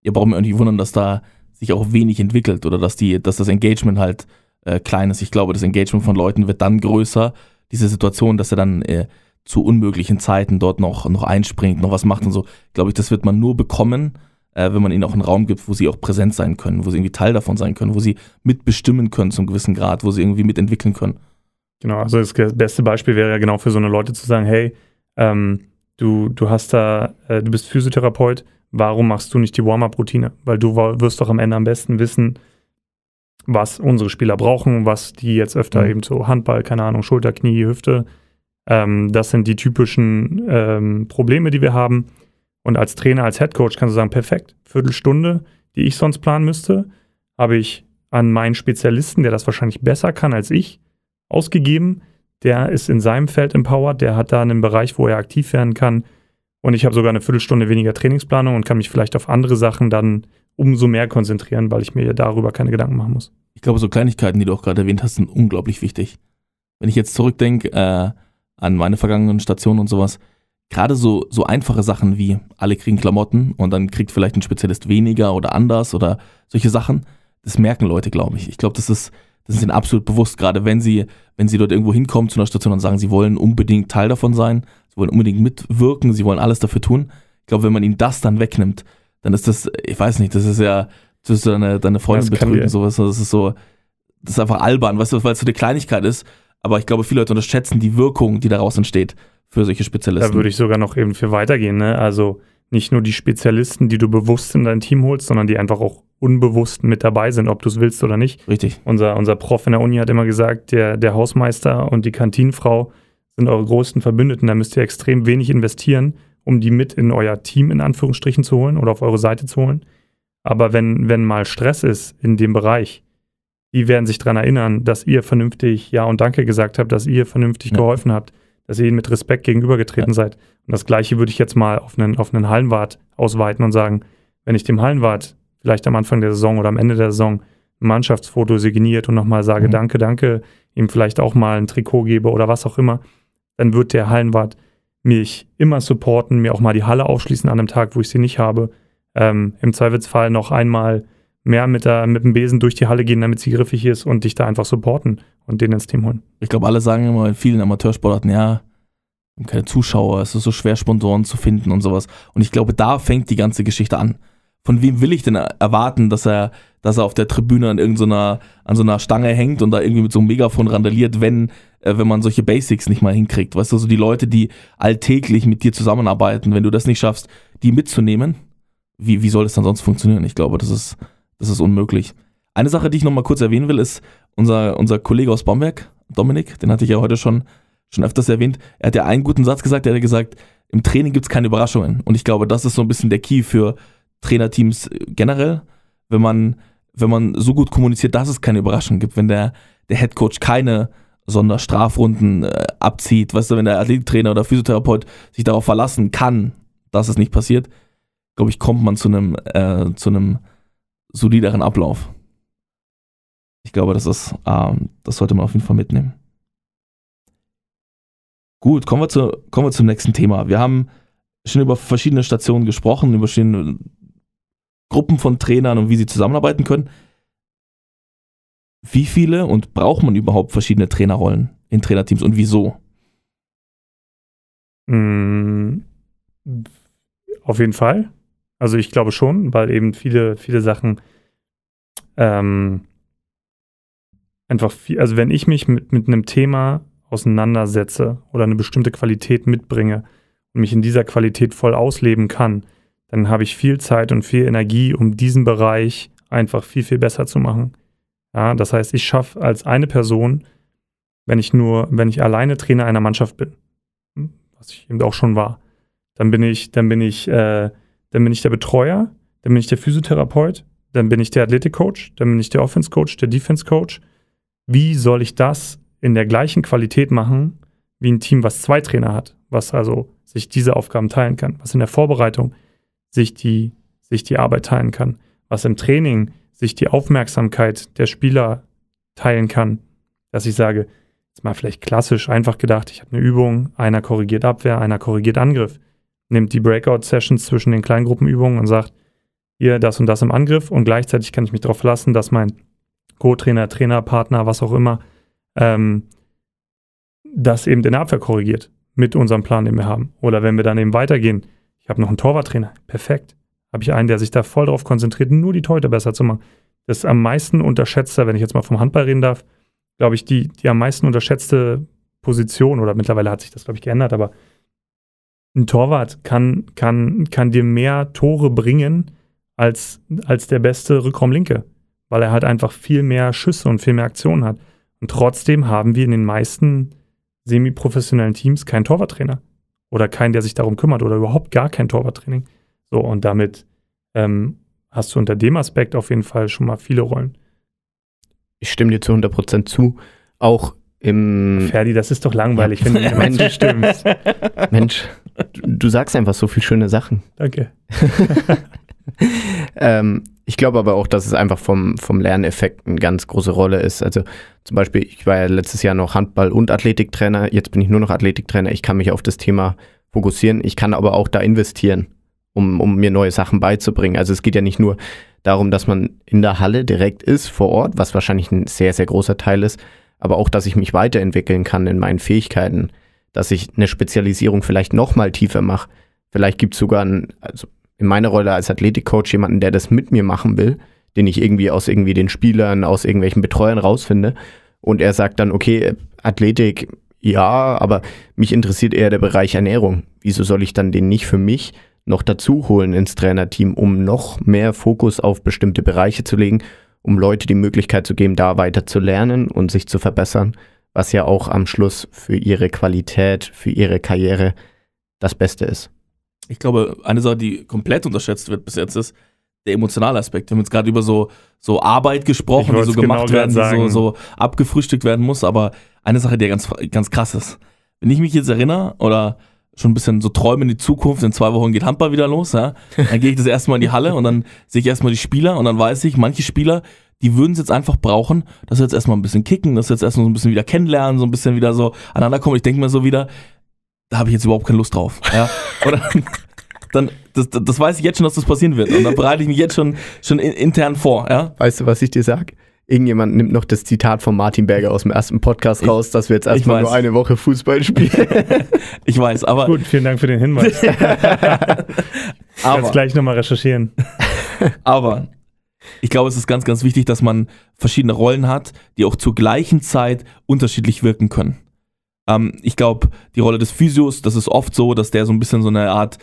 Ihr braucht mir auch nicht wundern, dass da sich auch wenig entwickelt oder dass, die, dass das Engagement halt äh, klein ist. Ich glaube, das Engagement von Leuten wird dann größer. Diese Situation, dass er dann äh, zu unmöglichen Zeiten dort noch, noch einspringt, noch was macht und so, glaube ich, das wird man nur bekommen, äh, wenn man ihnen auch einen Raum gibt, wo sie auch präsent sein können, wo sie irgendwie Teil davon sein können, wo sie mitbestimmen können zum gewissen Grad, wo sie irgendwie mitentwickeln können. Genau, also das beste Beispiel wäre ja genau für so eine Leute zu sagen, hey, ähm, du, du hast da, äh, du bist Physiotherapeut, warum machst du nicht die Warm-up-Routine? Weil du wirst doch am Ende am besten wissen, was unsere Spieler brauchen, was die jetzt öfter Mhm. eben so Handball, keine Ahnung, Schulter, Knie, Hüfte. Ähm, das sind die typischen ähm, Probleme, die wir haben. Und als Trainer, als Headcoach kannst du sagen, perfekt, Viertelstunde, die ich sonst planen müsste, habe ich an meinen Spezialisten, der das wahrscheinlich besser kann als ich, ausgegeben. Der ist in seinem Feld empowered, der hat da einen Bereich, wo er aktiv werden kann. Und ich habe sogar eine Viertelstunde weniger Trainingsplanung und kann mich vielleicht auf andere Sachen dann umso mehr konzentrieren, weil ich mir darüber keine Gedanken machen muss. Ich glaube, so Kleinigkeiten, die du auch gerade erwähnt hast, sind unglaublich wichtig. Wenn ich jetzt zurückdenke äh, an meine vergangenen Stationen und sowas, gerade so, so einfache Sachen wie alle kriegen Klamotten und dann kriegt vielleicht ein Spezialist weniger oder anders oder solche Sachen, das merken Leute, glaube ich. Ich glaube, das ist, das ist ihnen absolut bewusst, gerade wenn sie, wenn sie dort irgendwo hinkommen zu einer Station und sagen, sie wollen unbedingt Teil davon sein, sie wollen unbedingt mitwirken, sie wollen alles dafür tun. Ich glaube, wenn man ihnen das dann wegnimmt, dann ist das, ich weiß nicht, das ist ja, das ist deine, deine Freundin betrügen, sowas, das ist so, das ist einfach albern, weißt du, weil es so eine Kleinigkeit ist, aber ich glaube, viele Leute unterschätzen die Wirkung, die daraus entsteht für solche Spezialisten. Da würde ich sogar noch eben für weitergehen. Ne? Also nicht nur die Spezialisten, die du bewusst in dein Team holst, sondern die einfach auch unbewusst mit dabei sind, ob du es willst oder nicht. Richtig. Unser, unser Prof in der Uni hat immer gesagt, der, der Hausmeister und die Kantinenfrau sind eure größten Verbündeten. Da müsst ihr extrem wenig investieren, um die mit in euer Team in Anführungsstrichen zu holen oder auf eure Seite zu holen. Aber wenn, wenn mal Stress ist in dem Bereich, die werden sich daran erinnern, dass ihr vernünftig Ja und Danke gesagt habt, dass ihr vernünftig Ja. geholfen habt, dass ihr ihnen mit Respekt gegenübergetreten seid. Und das Gleiche würde ich jetzt mal auf einen, auf einen Hallenwart ausweiten und sagen, wenn ich dem Hallenwart vielleicht am Anfang der Saison oder am Ende der Saison ein Mannschaftsfoto signiert und nochmal sage, Mhm. danke, danke, ihm vielleicht auch mal ein Trikot gebe oder was auch immer, dann wird der Hallenwart mich immer supporten, mir auch mal die Halle aufschließen an einem Tag, wo ich sie nicht habe. Ähm, Im Zweifelsfall noch einmal mehr mit, der, mit dem Besen durch die Halle gehen, damit sie griffig ist und dich da einfach supporten und den ins Team holen. Ich glaube, alle sagen immer in vielen Amateursportarten, ja, wir haben keine Zuschauer, es ist so schwer, Sponsoren zu finden und sowas. Und ich glaube, da fängt die ganze Geschichte an. Von wem will ich denn erwarten, dass er, dass er auf der Tribüne an irgendeiner, an so einer Stange hängt und da irgendwie mit so einem Megafon randaliert, wenn, äh, wenn man solche Basics nicht mal hinkriegt? Weißt du, so die Leute, die alltäglich mit dir zusammenarbeiten, wenn du das nicht schaffst, die mitzunehmen, wie, wie soll das dann sonst funktionieren? Ich glaube, das ist, das ist unmöglich. Eine Sache, die ich noch mal kurz erwähnen will, ist unser, unser Kollege aus Bamberg, Dominik, den hatte ich ja heute schon, schon öfters erwähnt. Er hat ja einen guten Satz gesagt, er hat gesagt, im Training gibt es keine Überraschungen. Und ich glaube, das ist so ein bisschen der Key für Trainerteams generell, wenn man, wenn man so gut kommuniziert, dass es keine Überraschungen gibt, wenn der, der Headcoach keine Sonderstrafrunden äh, abzieht, weißt du, wenn der Athletiktrainer oder Physiotherapeut sich darauf verlassen kann, dass es nicht passiert, glaube ich, kommt man zu einem, äh, zu einem solideren Ablauf. Ich glaube, das ist, ähm, das sollte man auf jeden Fall mitnehmen. Gut, kommen wir, zu, kommen wir zum nächsten Thema. Wir haben schon über verschiedene Stationen gesprochen, über verschiedene Gruppen von Trainern und wie sie zusammenarbeiten können. Wie viele und braucht man überhaupt verschiedene Trainerrollen in Trainerteams und wieso? Mm, auf jeden Fall. Also ich glaube schon, weil eben viele, viele Sachen ähm, einfach viel, also wenn ich mich mit, mit einem Thema auseinandersetze oder eine bestimmte Qualität mitbringe und mich in dieser Qualität voll ausleben kann, dann habe ich viel Zeit und viel Energie, um diesen Bereich einfach viel, viel besser zu machen. Ja, das heißt, ich schaffe als eine Person, wenn ich nur, wenn ich alleine Trainer einer Mannschaft bin, was ich eben auch schon war, dann bin ich, dann bin ich, äh, dann bin ich der Betreuer, dann bin ich der Physiotherapeut, dann bin ich der Athletikcoach, dann bin ich der Offense Coach, der Defense Coach. Wie soll ich das in der gleichen Qualität machen wie ein Team, was zwei Trainer hat, was also sich diese Aufgaben teilen kann, was in der Vorbereitung sich die, sich die Arbeit teilen kann, was im Training sich die Aufmerksamkeit der Spieler teilen kann, dass ich sage, jetzt mal vielleicht klassisch einfach gedacht, ich habe eine Übung, einer korrigiert Abwehr, einer korrigiert Angriff, nimmt die Breakout-Sessions zwischen den Kleingruppenübungen und sagt, hier das und das im Angriff und gleichzeitig kann ich mich darauf verlassen, dass mein Co-Trainer, Trainer, Partner, was auch immer, ähm, das eben in der Abwehr korrigiert mit unserem Plan, den wir haben. Oder wenn wir dann eben weitergehen, ich habe noch einen Torwarttrainer, perfekt. Habe ich einen, der sich da voll darauf konzentriert, nur die Torhüter besser zu machen. Das ist am meisten unterschätzte, wenn ich jetzt mal vom Handball reden darf, glaube ich, die, die am meisten unterschätzte Position, oder mittlerweile hat sich das, glaube ich, geändert, aber ein Torwart kann, kann, kann dir mehr Tore bringen als, als der beste Rückraumlinke, weil er halt einfach viel mehr Schüsse und viel mehr Aktionen hat. Und trotzdem haben wir in den meisten semi-professionellen Teams keinen Torwarttrainer oder keinen, der sich darum kümmert oder überhaupt gar kein Torwarttraining. So, und damit ähm, hast du unter dem Aspekt auf jeden Fall schon mal viele Rollen. Ich stimme dir zu 100% zu. Auch im. Ferdi, das ist doch langweilig, wenn du mir mal Mensch. Du, sagst einfach so viel schöne Sachen. Danke. Ähm, ich glaube aber auch, dass es einfach vom, vom Lerneffekt eine ganz große Rolle ist. Also zum Beispiel, ich war ja letztes Jahr noch Handball- und Athletiktrainer, jetzt bin ich nur noch Athletiktrainer. Ich kann mich auf das Thema fokussieren. Ich kann aber auch da investieren, um, um mir neue Sachen beizubringen. Also es geht ja nicht nur darum, dass man in der Halle direkt ist, vor Ort, was wahrscheinlich ein sehr, sehr großer Teil ist, aber auch, dass ich mich weiterentwickeln kann in meinen Fähigkeiten, dass ich eine Spezialisierung vielleicht nochmal tiefer mache. Vielleicht gibt es sogar einen, also in meiner Rolle als Athletikcoach jemanden, der das mit mir machen will, den ich irgendwie aus irgendwie den Spielern, aus irgendwelchen Betreuern rausfinde. Und er sagt dann, okay, Athletik, ja, aber mich interessiert eher der Bereich Ernährung. Wieso soll ich dann den nicht für mich noch dazu holen ins Trainerteam, um noch mehr Fokus auf bestimmte Bereiche zu legen, um Leute die Möglichkeit zu geben, da weiter zu lernen und sich zu verbessern, was ja auch am Schluss für ihre Qualität, für ihre Karriere das Beste ist. Ich glaube, eine Sache, die komplett unterschätzt wird bis jetzt, ist der emotionale Aspekt. Wir haben jetzt gerade über so, so Arbeit gesprochen, die so es genau gemacht werden, die so, so abgefrühstückt werden muss. Aber eine Sache, die ja ganz, ganz krass ist. Wenn ich mich jetzt erinnere oder schon ein bisschen so träume in die Zukunft, in zwei Wochen geht Handball wieder los, ja, dann gehe ich das erste Mal in die Halle und dann sehe ich erstmal die Spieler und dann weiß ich, manche Spieler, die würden es jetzt einfach brauchen, dass sie jetzt erstmal ein bisschen kicken, dass sie jetzt erstmal so ein bisschen wieder kennenlernen, so ein bisschen wieder so aneinander kommen. Ich denke mir so wieder, da habe ich jetzt überhaupt keine Lust drauf. Ja? Oder dann, das, das weiß ich jetzt schon, dass das passieren wird. Und dann bereite ich mich jetzt schon, schon in, intern vor. Ja? Weißt du, was ich dir sag? Irgendjemand nimmt noch das Zitat von Martin Berger aus dem ersten Podcast Ich- raus, dass wir jetzt erstmal nur eine Woche Fußball spielen. Ich weiß, aber, Gut, vielen Dank für den Hinweis. Ich werde aber, gleich nochmal recherchieren. aber ich glaube, es ist ganz, ganz wichtig, dass man verschiedene Rollen hat, die auch zur gleichen Zeit unterschiedlich wirken können. Ähm, ich glaube, die Rolle des Physios, das ist oft so, dass der so ein bisschen so eine Art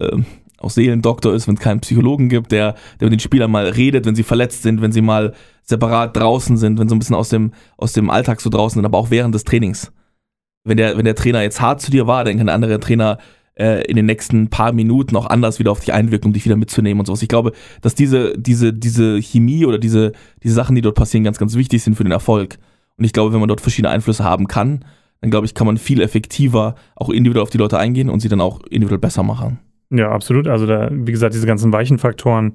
ähm, auch Seelendoktor ist, wenn es keinen Psychologen gibt, der, der mit den Spielern mal redet, wenn sie verletzt sind, wenn sie mal separat draußen sind, wenn sie ein bisschen aus dem, aus dem Alltag so draußen sind, aber auch während des Trainings. Wenn der, wenn der Trainer jetzt hart zu dir war, dann kann der andere Trainer äh, in den nächsten paar Minuten auch anders wieder auf dich einwirken, um dich wieder mitzunehmen und sowas. Ich glaube, dass diese, diese, diese Chemie oder diese, diese Sachen, die dort passieren, ganz, ganz wichtig sind für den Erfolg. Und ich glaube, wenn man dort verschiedene Einflüsse haben kann, dann glaube ich, kann man viel effektiver auch individuell auf die Leute eingehen und sie dann auch individuell besser machen. Ja, absolut. Also da, wie gesagt, diese ganzen weichen Faktoren,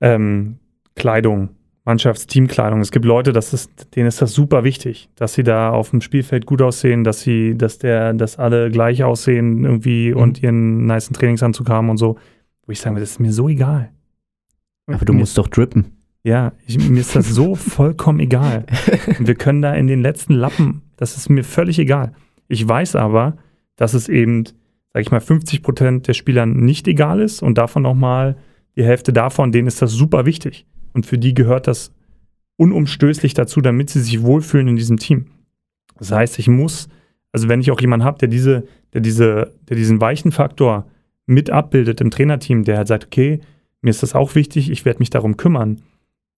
ähm, Kleidung, Mannschaftsteamkleidung. Es gibt Leute, das ist, denen ist das super wichtig, dass sie da auf dem Spielfeld gut aussehen, dass sie, dass der, dass alle gleich aussehen irgendwie Mhm. und ihren nicen Trainingsanzug haben und so. Wo ich sage, das ist mir so egal. Aber du Mir- musst doch drippen. Ja, ich, mir ist das so vollkommen egal. Wir können da in den letzten Lappen, das ist mir völlig egal. Ich weiß aber, dass es eben, sag ich mal, 50 Prozent der Spielern nicht egal ist und davon nochmal die Hälfte davon, denen ist das super wichtig. Und für die gehört das unumstößlich dazu, damit sie sich wohlfühlen in diesem Team. Das heißt, ich muss, also wenn ich auch jemanden habe, der diese, der diese, der diesen weichen Faktor mit abbildet im Trainerteam, der halt sagt, okay, mir ist das auch wichtig, ich werde mich darum kümmern,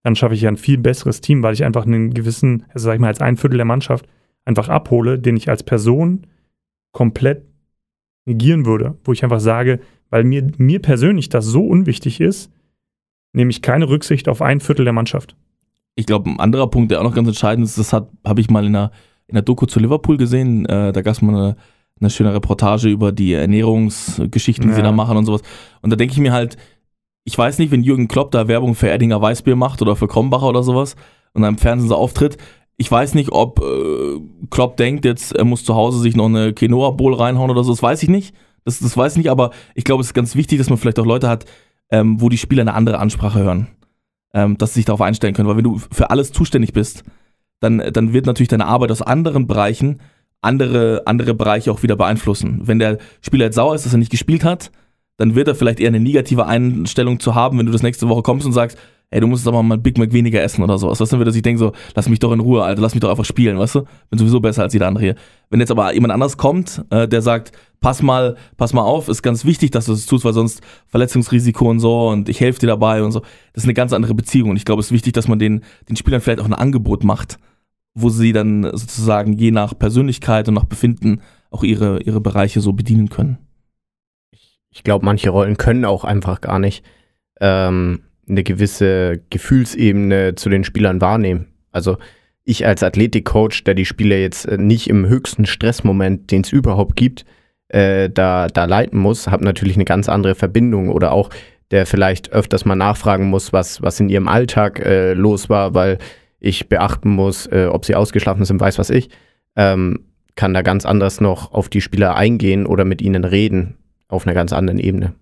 dann schaffe ich ja ein viel besseres Team, weil ich einfach einen gewissen, also sag ich mal, als ein Viertel der Mannschaft einfach abhole, den ich als Person komplett negieren würde, wo ich einfach sage, weil mir, mir persönlich das so unwichtig ist, nehme ich keine Rücksicht auf ein Viertel der Mannschaft. Ich glaube, ein anderer Punkt, der auch noch ganz entscheidend ist, das habe ich mal in einer, in einer Doku zu Liverpool gesehen. Äh, da gab es mal eine, eine schöne Reportage über die Ernährungsgeschichten, die sie Ja. da machen und sowas. Und da denke ich mir halt, ich weiß nicht, wenn Jürgen Klopp da Werbung für Erdinger Weißbier macht oder für Krombacher oder sowas und dann im Fernsehen so auftritt, ich weiß nicht, ob äh, Klopp denkt, jetzt er muss zu Hause sich noch eine Quinoa Bowl reinhauen oder so, das weiß ich nicht. Das, das weiß ich nicht, aber ich glaube, es ist ganz wichtig, dass man vielleicht auch Leute hat, ähm, wo die Spieler eine andere Ansprache hören. Ähm, dass sie sich darauf einstellen können. Weil wenn du für alles zuständig bist, dann, dann wird natürlich deine Arbeit aus anderen Bereichen andere, andere Bereiche auch wieder beeinflussen. Wenn der Spieler jetzt sauer ist, dass er nicht gespielt hat, dann wird er vielleicht eher eine negative Einstellung zu haben, wenn du das nächste Woche kommst und sagst, ey, du musst aber mal Big Mac weniger essen oder sowas. Weißt du, er sich denken so, lass mich doch in Ruhe, Alter, lass mich doch einfach spielen, weißt du? Bin sowieso besser als jeder andere hier. Wenn jetzt aber jemand anders kommt, äh, der sagt, pass mal, pass mal auf, ist ganz wichtig, dass du das tust, weil sonst Verletzungsrisiko und so und ich helfe dir dabei und so. Das ist eine ganz andere Beziehung und ich glaube, es ist wichtig, dass man den, den Spielern vielleicht auch ein Angebot macht, wo sie dann sozusagen je nach Persönlichkeit und nach Befinden auch ihre, ihre Bereiche so bedienen können. Ich glaube, manche Rollen können auch einfach gar nicht ähm, eine gewisse Gefühlsebene zu den Spielern wahrnehmen. Also ich als Athletikcoach, der die Spieler jetzt äh, nicht im höchsten Stressmoment, den es überhaupt gibt, äh, da, da leiten muss, habe natürlich eine ganz andere Verbindung oder auch der vielleicht öfters mal nachfragen muss, was, was in ihrem Alltag äh, los war, weil ich beachten muss, äh, ob sie ausgeschlafen sind, weiß was ich, ähm, kann da ganz anders noch auf die Spieler eingehen oder mit ihnen reden auf einer ganz anderen Ebene.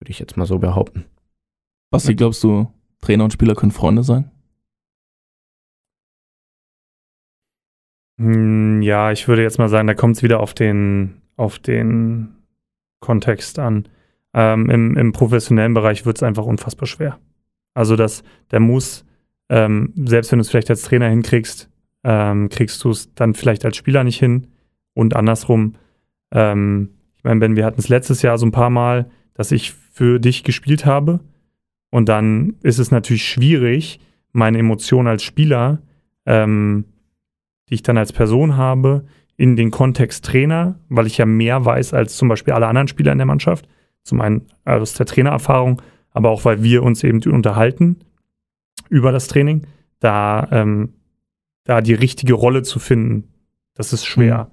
Würde ich jetzt mal so behaupten. Basti, glaubst du, Trainer und Spieler können Freunde sein? Hm, Ja, ich würde jetzt mal sagen, da kommt es wieder auf den, auf den Kontext an. Ähm, im, Im professionellen Bereich wird es einfach unfassbar schwer. Also das, der muss, ähm, selbst wenn du es vielleicht als Trainer hinkriegst, ähm, kriegst du es dann vielleicht als Spieler nicht hin. Und andersrum, ähm, ich meine, Ben, wir hatten es letztes Jahr so ein paar Mal, dass ich für dich gespielt habe. Und dann ist es natürlich schwierig, meine Emotionen als Spieler ähm, die ich dann als Person habe, in den Kontext Trainer, weil ich ja mehr weiß als zum Beispiel alle anderen Spieler in der Mannschaft. Zum einen aus der Trainererfahrung, aber auch weil wir uns eben unterhalten über das Training, da, ähm, da die richtige Rolle zu finden, das ist schwer.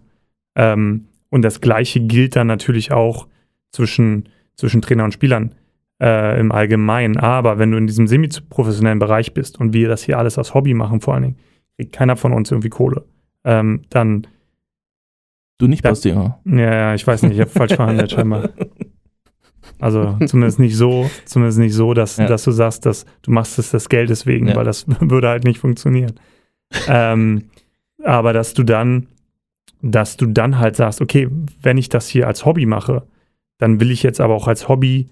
Ähm, und das Gleiche gilt dann natürlich auch zwischen, zwischen Trainer und Spielern äh, im Allgemeinen. Aber wenn du in diesem semi-professionellen Bereich bist und wir das hier alles als Hobby machen, vor allen Dingen, kriegt keiner von uns irgendwie Kohle. Ähm, dann, Du nicht, Basti, ja. ja, ja, ich weiß nicht, ich habe falsch verhandelt scheinbar. Also zumindest nicht so, zumindest nicht so, dass, Ja. dass du sagst, dass du machst es des Geldes wegen, Ja. weil das würde halt nicht funktionieren. ähm, aber dass du dann, dass du dann halt sagst, okay, wenn ich das hier als Hobby mache, dann will ich jetzt aber auch als Hobby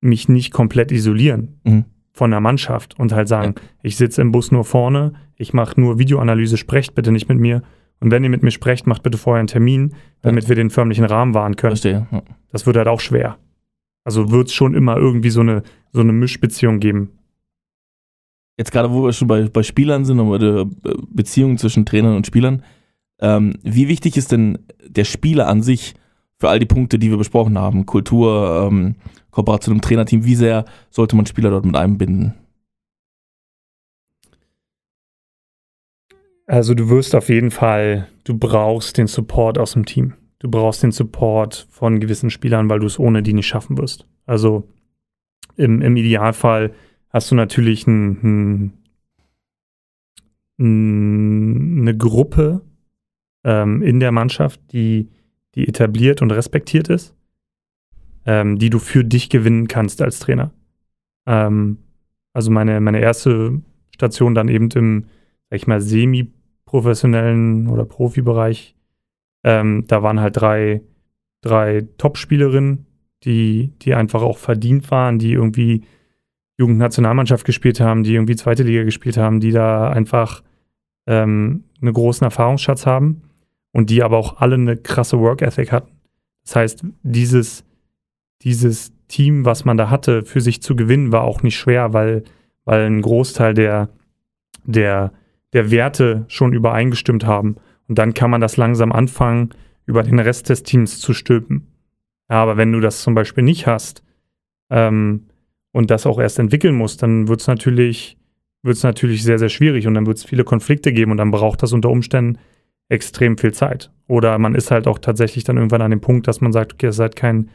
mich nicht komplett isolieren Mhm. von der Mannschaft und halt sagen, ich sitze im Bus nur vorne, ich mache nur Videoanalyse, sprecht bitte nicht mit mir. Und wenn ihr mit mir sprecht, macht bitte vorher einen Termin, damit wir den förmlichen Rahmen wahren können. Verstehe. Ja. Das wird halt auch schwer. Also wird es schon immer irgendwie so eine, so eine Mischbeziehung geben. Jetzt gerade, wo wir schon bei, bei Spielern sind und bei der äh, Beziehung zwischen Trainern und Spielern, ähm, wie wichtig ist denn der Spieler an sich für all die Punkte, die wir besprochen haben? Kultur, ähm, Kooperation im Trainerteam, wie sehr sollte man Spieler dort mit einbinden? Also du wirst auf jeden Fall, du brauchst den Support aus dem Team. Du brauchst den Support von gewissen Spielern, weil du es ohne die nicht schaffen wirst. Also im, im Idealfall hast du natürlich ein, ein, ein, eine Gruppe ähm, in der Mannschaft, die, die etabliert und respektiert ist, ähm, die du für dich gewinnen kannst als Trainer. Ähm, also meine, meine erste Station dann eben im, sag ich mal, semi-professionellen oder Profibereich. Ähm, da waren halt drei, drei Top-Spielerinnen, die, die einfach auch verdient waren, die irgendwie Jugendnationalmannschaft gespielt haben, die irgendwie zweite Liga gespielt haben, die da einfach ähm, einen großen Erfahrungsschatz haben und die aber auch alle eine krasse Work-Ethic hatten. Das heißt, dieses, dieses Team, was man da hatte, für sich zu gewinnen, war auch nicht schwer, weil, weil ein Großteil der, der, der Werte schon übereingestimmt haben. Und dann kann man das langsam anfangen, über den Rest des Teams zu stülpen. Ja, aber wenn du das zum Beispiel nicht hast ähm, und das auch erst entwickeln musst, dann wird es natürlich, wird's natürlich sehr, sehr schwierig und dann wird es viele Konflikte geben und dann braucht das unter Umständen extrem viel Zeit. Oder man ist halt auch tatsächlich dann irgendwann an dem Punkt, dass man sagt, okay, ihr seid kein,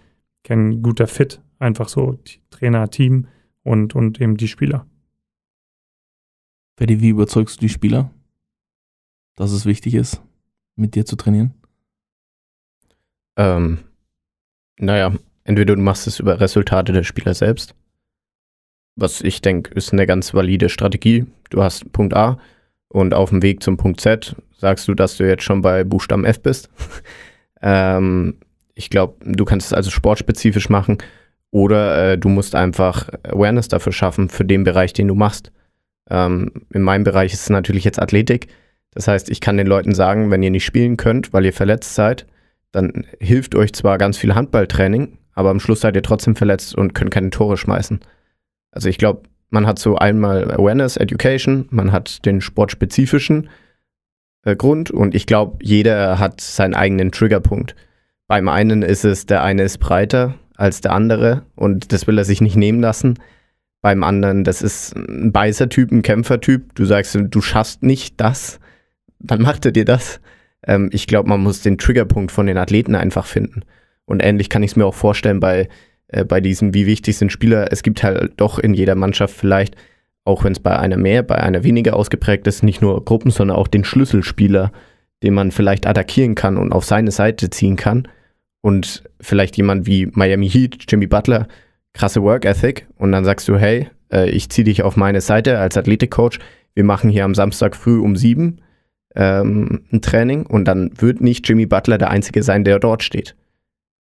kein guter Fit. Einfach so Trainer, Team und, und eben die Spieler. Ferdi, wie überzeugst du die Spieler, dass es wichtig ist, mit dir zu trainieren? Ähm, naja, entweder du machst es über Resultate der Spieler selbst, was ich denke, ist eine ganz valide Strategie. Du hast Punkt A und auf dem Weg zum Punkt Z sagst du, dass du jetzt schon bei Buchstaben F bist. ähm, ich glaube, du kannst es also sportspezifisch machen oder äh, du musst einfach Awareness dafür schaffen, für den Bereich, den du machst. Ähm, in meinem Bereich ist es natürlich jetzt Athletik. Das heißt, ich kann den Leuten sagen, wenn ihr nicht spielen könnt, weil ihr verletzt seid, dann hilft euch zwar ganz viel Handballtraining, aber am Schluss seid ihr trotzdem verletzt und könnt keine Tore schmeißen. Also ich glaube, man hat so einmal Awareness, Education, man hat den sportspezifischen äh, Grund und ich glaube, jeder hat seinen eigenen Triggerpunkt. Beim einen ist es, der eine ist breiter als der andere und das will er sich nicht nehmen lassen. Beim anderen, das ist ein Beißertyp, ein Kämpfertyp. Du sagst, du schaffst nicht das, dann macht er dir das. Ähm, ich glaube, man muss den Triggerpunkt von den Athleten einfach finden. Und ähnlich kann ich es mir auch vorstellen bei, äh, bei diesen, wie wichtig sind Spieler. Es gibt halt doch in jeder Mannschaft vielleicht, auch wenn es bei einer mehr, bei einer weniger ausgeprägt ist, nicht nur Gruppen, sondern auch den Schlüsselspieler, den man vielleicht attackieren kann und auf seine Seite ziehen kann. Und vielleicht jemand wie Miami Heat, Jimmy Butler, krasse Work Ethic. Und dann sagst du, hey, äh, ich ziehe dich auf meine Seite als Athletikcoach. Wir machen hier am Samstag früh um sieben ähm, ein Training und dann wird nicht Jimmy Butler der Einzige sein, der dort steht.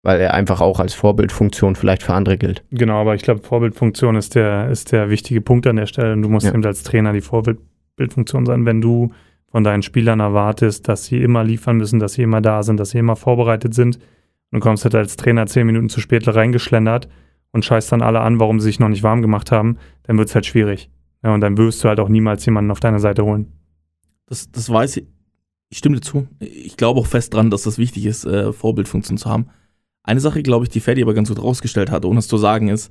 Weil er einfach auch als Vorbildfunktion vielleicht für andere gilt. Genau, aber ich glaube, Vorbildfunktion ist der, ist der wichtige Punkt an der Stelle. Und du musst Ja. eben als Trainer die Vorbildfunktion sein, wenn du von deinen Spielern erwartest, dass sie immer liefern müssen, dass sie immer da sind, dass sie immer vorbereitet sind. Und kommst halt als Trainer zehn Minuten zu spät reingeschlendert und scheißt dann alle an, warum sie sich noch nicht warm gemacht haben, dann wird es halt schwierig. Ja, und dann wirst du halt auch niemals jemanden auf deine Seite holen. Das, das weiß ich. Ich stimme dir zu. Ich glaube auch fest dran, dass das wichtig ist, äh, Vorbildfunktion zu haben. Eine Sache, glaube ich, die Ferdi aber ganz gut rausgestellt hat, ohne es zu sagen, ist,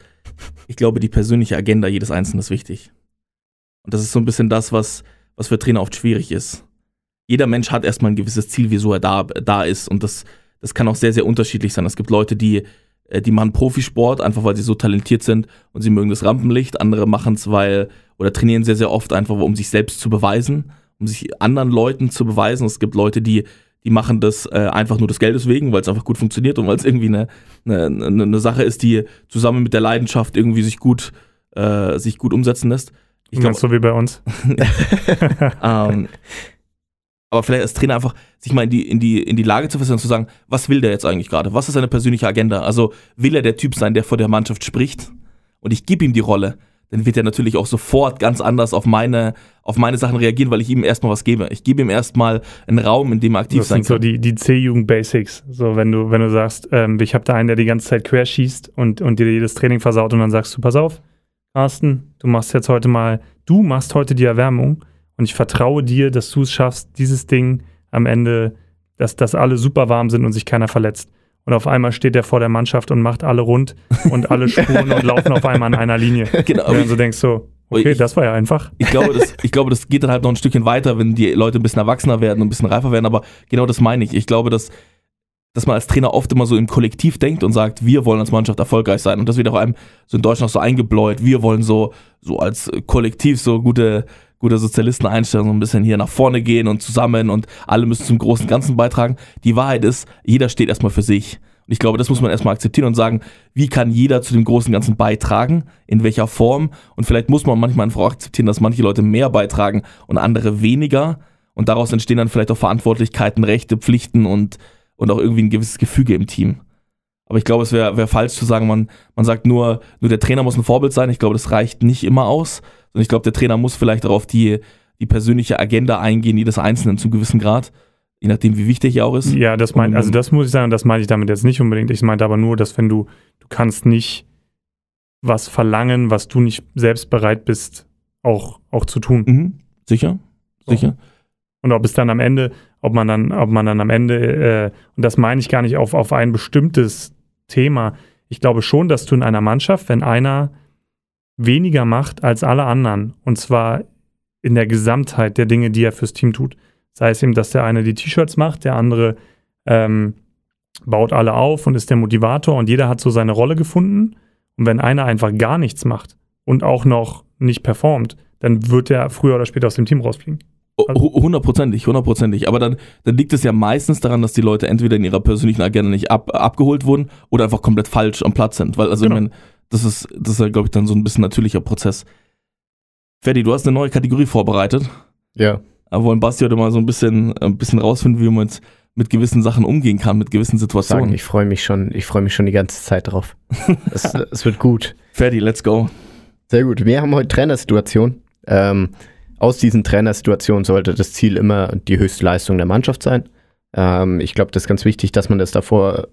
ich glaube, die persönliche Agenda jedes Einzelnen ist wichtig. Und das ist so ein bisschen das, was, was für Trainer oft schwierig ist. Jeder Mensch hat erstmal ein gewisses Ziel, wieso er da, da ist. Und das, das kann auch sehr, sehr unterschiedlich sein. Es gibt Leute, die, äh, die machen Profisport, einfach weil sie so talentiert sind und sie mögen das Rampenlicht. Andere machen es, weil, oder trainieren sehr, sehr oft einfach, um sich selbst zu beweisen, um sich anderen Leuten zu beweisen. Es gibt Leute, die, die machen das äh, einfach nur des Geldes wegen, weil es einfach gut funktioniert und weil es irgendwie eine, eine, eine, Sache ist, die zusammen mit der Leidenschaft irgendwie sich gut, äh, sich gut umsetzen lässt. Ich glaube, Ganz so wie bei uns. ähm, aber vielleicht als Trainer einfach sich mal in die, in die, in die Lage zu versetzen und zu sagen, was will der jetzt eigentlich gerade? Was ist seine persönliche Agenda? Also will er der Typ sein, der vor der Mannschaft spricht und ich gebe ihm die Rolle, dann wird er natürlich auch sofort ganz anders auf meine, auf meine Sachen reagieren, weil ich ihm erstmal was gebe. Ich gebe ihm erstmal einen Raum, in dem er aktiv Das sein sind so kann. die, die C-Jugend-Basics. So, wenn du, wenn du sagst, ähm, ich habe da einen, der die ganze Zeit quer schießt und, und dir jedes Training versaut und dann sagst du, pass auf, Carsten, du machst jetzt heute mal, du machst heute die Erwärmung und ich vertraue dir, dass du es schaffst, dieses Ding am Ende, dass, dass alle super warm sind und sich keiner verletzt. Und auf einmal steht er vor der Mannschaft und macht alle rund und alle spuren und laufen auf einmal an einer Linie. Genau, Und dann so denkst du, okay, Ich- das war ja einfach. ich, glaube, das, ich glaube, das geht dann halt noch ein Stückchen weiter, wenn die Leute ein bisschen erwachsener werden und ein bisschen reifer werden, aber genau das meine ich. Ich glaube, dass dass man als Trainer oft immer so im Kollektiv denkt und sagt, wir wollen als Mannschaft erfolgreich sein. Und das wird auch einem so in Deutschland so eingebläut. Wir wollen so, so als Kollektiv so gute, gute Sozialisten einstellen, so ein bisschen hier nach vorne gehen und zusammen und alle müssen zum großen Ganzen beitragen. Die Wahrheit ist, jeder steht erstmal für sich. Und ich glaube, das muss man erstmal akzeptieren und sagen, wie kann jeder zu dem großen Ganzen beitragen, in welcher Form. Und vielleicht muss man manchmal einfach akzeptieren, dass manche Leute mehr beitragen und andere weniger. Und daraus entstehen dann vielleicht auch Verantwortlichkeiten, Rechte, Pflichten und, und auch irgendwie ein gewisses Gefüge im Team. Aber ich glaube, es wäre wär falsch zu sagen, man, man sagt nur, nur der Trainer muss ein Vorbild sein. Ich glaube, das reicht nicht immer aus. Und ich glaube, der Trainer muss vielleicht auch auf die, die persönliche Agenda eingehen, jedes Einzelnen zum gewissen Grad. Je nachdem, wie wichtig er auch ist. Ja, das mein, also das muss ich sagen, das meine ich damit jetzt nicht unbedingt. Ich meinte aber nur, dass wenn du, du kannst nicht was verlangen, was du nicht selbst bereit bist, auch, auch zu tun. Mhm. Sicher? So. Sicher? Und ob es dann am Ende, ob man dann, ob man dann am Ende, äh, und das meine ich gar nicht auf, auf ein bestimmtes Thema. Ich glaube schon, dass du in einer Mannschaft, wenn einer weniger macht als alle anderen, und zwar in der Gesamtheit der Dinge, die er fürs Team tut. Sei es eben, dass der eine die T-Shirts macht, der andere ähm, baut alle auf und ist der Motivator und jeder hat so seine Rolle gefunden. Und wenn einer einfach gar nichts macht und auch noch nicht performt, dann wird er früher oder später aus dem Team rausfliegen. Hu- Hundertprozentig, hundertprozentig. Aber dann, dann liegt es ja meistens daran, dass die Leute entweder in ihrer persönlichen Agenda nicht ab, abgeholt wurden oder einfach komplett falsch am Platz sind. Weil, also, Genau. ich meine, das ist, das ist ja, glaube ich, dann so ein bisschen natürlicher Prozess. Ferdi, du hast eine neue Kategorie vorbereitet. Ja. Aber wollen Basti heute mal so ein bisschen, ein bisschen rausfinden, wie man mit, mit gewissen Sachen umgehen kann, mit gewissen Sagen, Situationen. ich freue mich schon, ich freue mich schon die ganze Zeit drauf. es, es wird gut. Ferdi, let's go. Sehr gut. Wir haben heute Trainersituation. Ähm, aus diesen Trainersituationen sollte das Ziel immer die höchste Leistung der Mannschaft sein. Ähm, ich glaube, das ist ganz wichtig, dass man das davor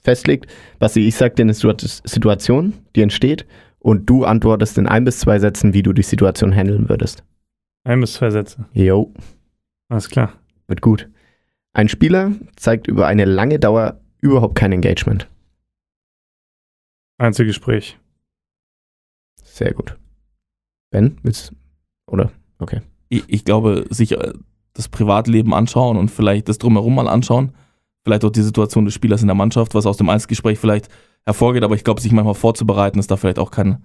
festlegt. Basti, ich sage dir eine Situa- Situation, die entsteht, und du antwortest in ein bis zwei Sätzen, wie du die Situation handeln würdest. Ein bis zwei Sätze. Jo, Alles klar. wird gut. Ein Spieler zeigt über eine lange Dauer überhaupt kein Engagement. Einzelgespräch. Sehr gut. Ben, willst oder? Ich, ich glaube, sich äh, das Privatleben anschauen und vielleicht das Drumherum mal anschauen, vielleicht auch die Situation des Spielers in der Mannschaft, was aus dem Einzelgespräch vielleicht hervorgeht, aber ich glaube, sich manchmal vorzubereiten, ist da vielleicht auch kein,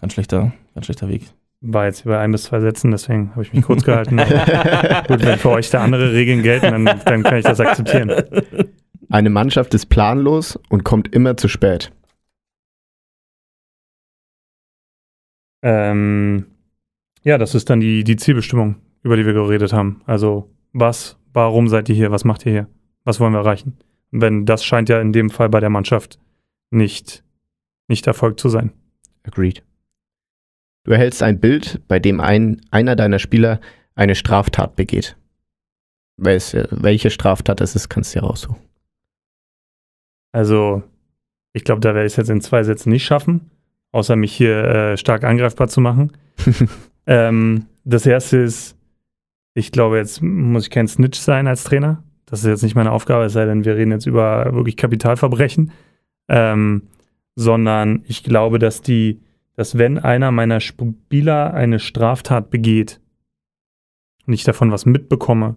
kein, schlechter, kein schlechter Weg. War jetzt über ein bis zwei Sätzen, deswegen habe ich mich kurz gehalten. Gut, wenn für euch da andere Regeln gelten, dann, dann kann ich das akzeptieren. Eine Mannschaft ist planlos und kommt immer zu spät. Ähm, ja, das ist dann die, die Zielbestimmung, über die wir geredet haben. Also, was, warum seid ihr hier? Was macht ihr hier? Was wollen wir erreichen? Wenn das scheint ja in dem Fall bei der Mannschaft nicht, nicht erfolgt zu sein. Agreed. Du erhältst ein Bild, bei dem ein, einer deiner Spieler eine Straftat begeht. Weiß, welche Straftat es ist, kannst du dir raussuchen. Also, ich glaube, da werde ich es jetzt in zwei Sätzen nicht schaffen, außer mich hier äh, stark angreifbar zu machen. ähm, das erste ist, ich glaube, jetzt muss ich kein Snitch sein als Trainer. Das ist jetzt nicht meine Aufgabe, es sei denn, wir reden jetzt über wirklich Kapitalverbrechen. Ähm, sondern ich glaube, dass die, dass wenn einer meiner Spieler eine Straftat begeht und ich davon was mitbekomme,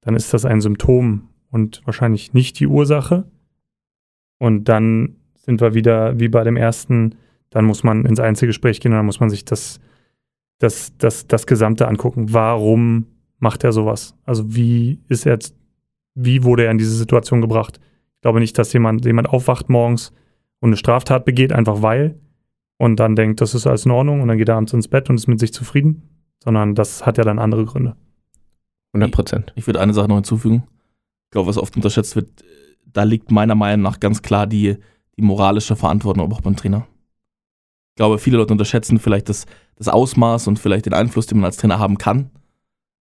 dann ist das ein Symptom und wahrscheinlich nicht die Ursache. Und dann sind wir wieder wie bei dem ersten, dann muss man ins Einzelgespräch gehen und dann muss man sich das, das, das, das Gesamte angucken. Warum macht er sowas? Also wie ist er jetzt, wie wurde er in diese Situation gebracht? Ich glaube nicht, dass jemand, jemand aufwacht morgens und eine Straftat begeht, einfach weil, und dann denkt, das ist alles in Ordnung und dann geht er abends ins Bett und ist mit sich zufrieden, sondern das hat ja dann andere Gründe. 100 Prozent. Ich würde eine Sache noch hinzufügen. Ich glaube, was oft unterschätzt wird, da liegt meiner Meinung nach ganz klar die, die moralische Verantwortung auch beim Trainer. Ich glaube, viele Leute unterschätzen vielleicht das, das Ausmaß und vielleicht den Einfluss, den man als Trainer haben kann.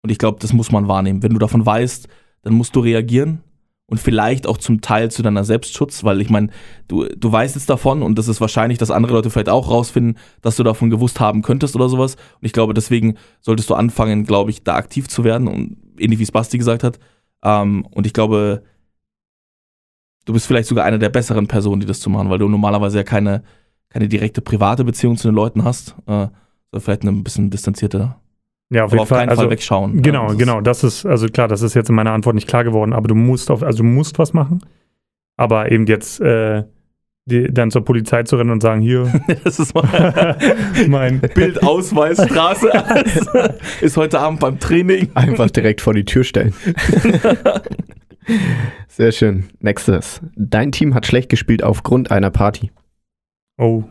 Und ich glaube, das muss man wahrnehmen. Wenn du davon weißt, dann musst du reagieren und vielleicht auch zum Teil zu deiner Selbstschutz, weil ich meine, du, du weißt jetzt davon und das ist wahrscheinlich, dass andere Leute vielleicht auch rausfinden, dass du davon gewusst haben könntest oder sowas. Und ich glaube, deswegen solltest du anfangen, glaube ich, da aktiv zu werden und ähnlich wie es Basti gesagt hat. Ähm, und ich glaube, du bist vielleicht sogar eine der besseren Personen, die das zu machen, weil du normalerweise ja keine, keine direkte private Beziehung zu den Leuten hast, äh, sondern vielleicht ein bisschen distanzierte. Ja, auf Aber jeden auf Fall. keinen Also, Fall wegschauen. Genau, Ja, das genau. Das ist, also klar, das ist jetzt in meiner Antwort nicht klar geworden, aber du musst auf, also du musst was machen. Aber eben jetzt äh, die, dann zur Polizei zu rennen und sagen, hier, Das ist mein, Bild, Ausweis, Straße, ist heute Abend beim Training. Einfach direkt vor die Tür stellen. Sehr schön. Nächstes. Dein Team hat schlecht gespielt aufgrund einer Party. oh.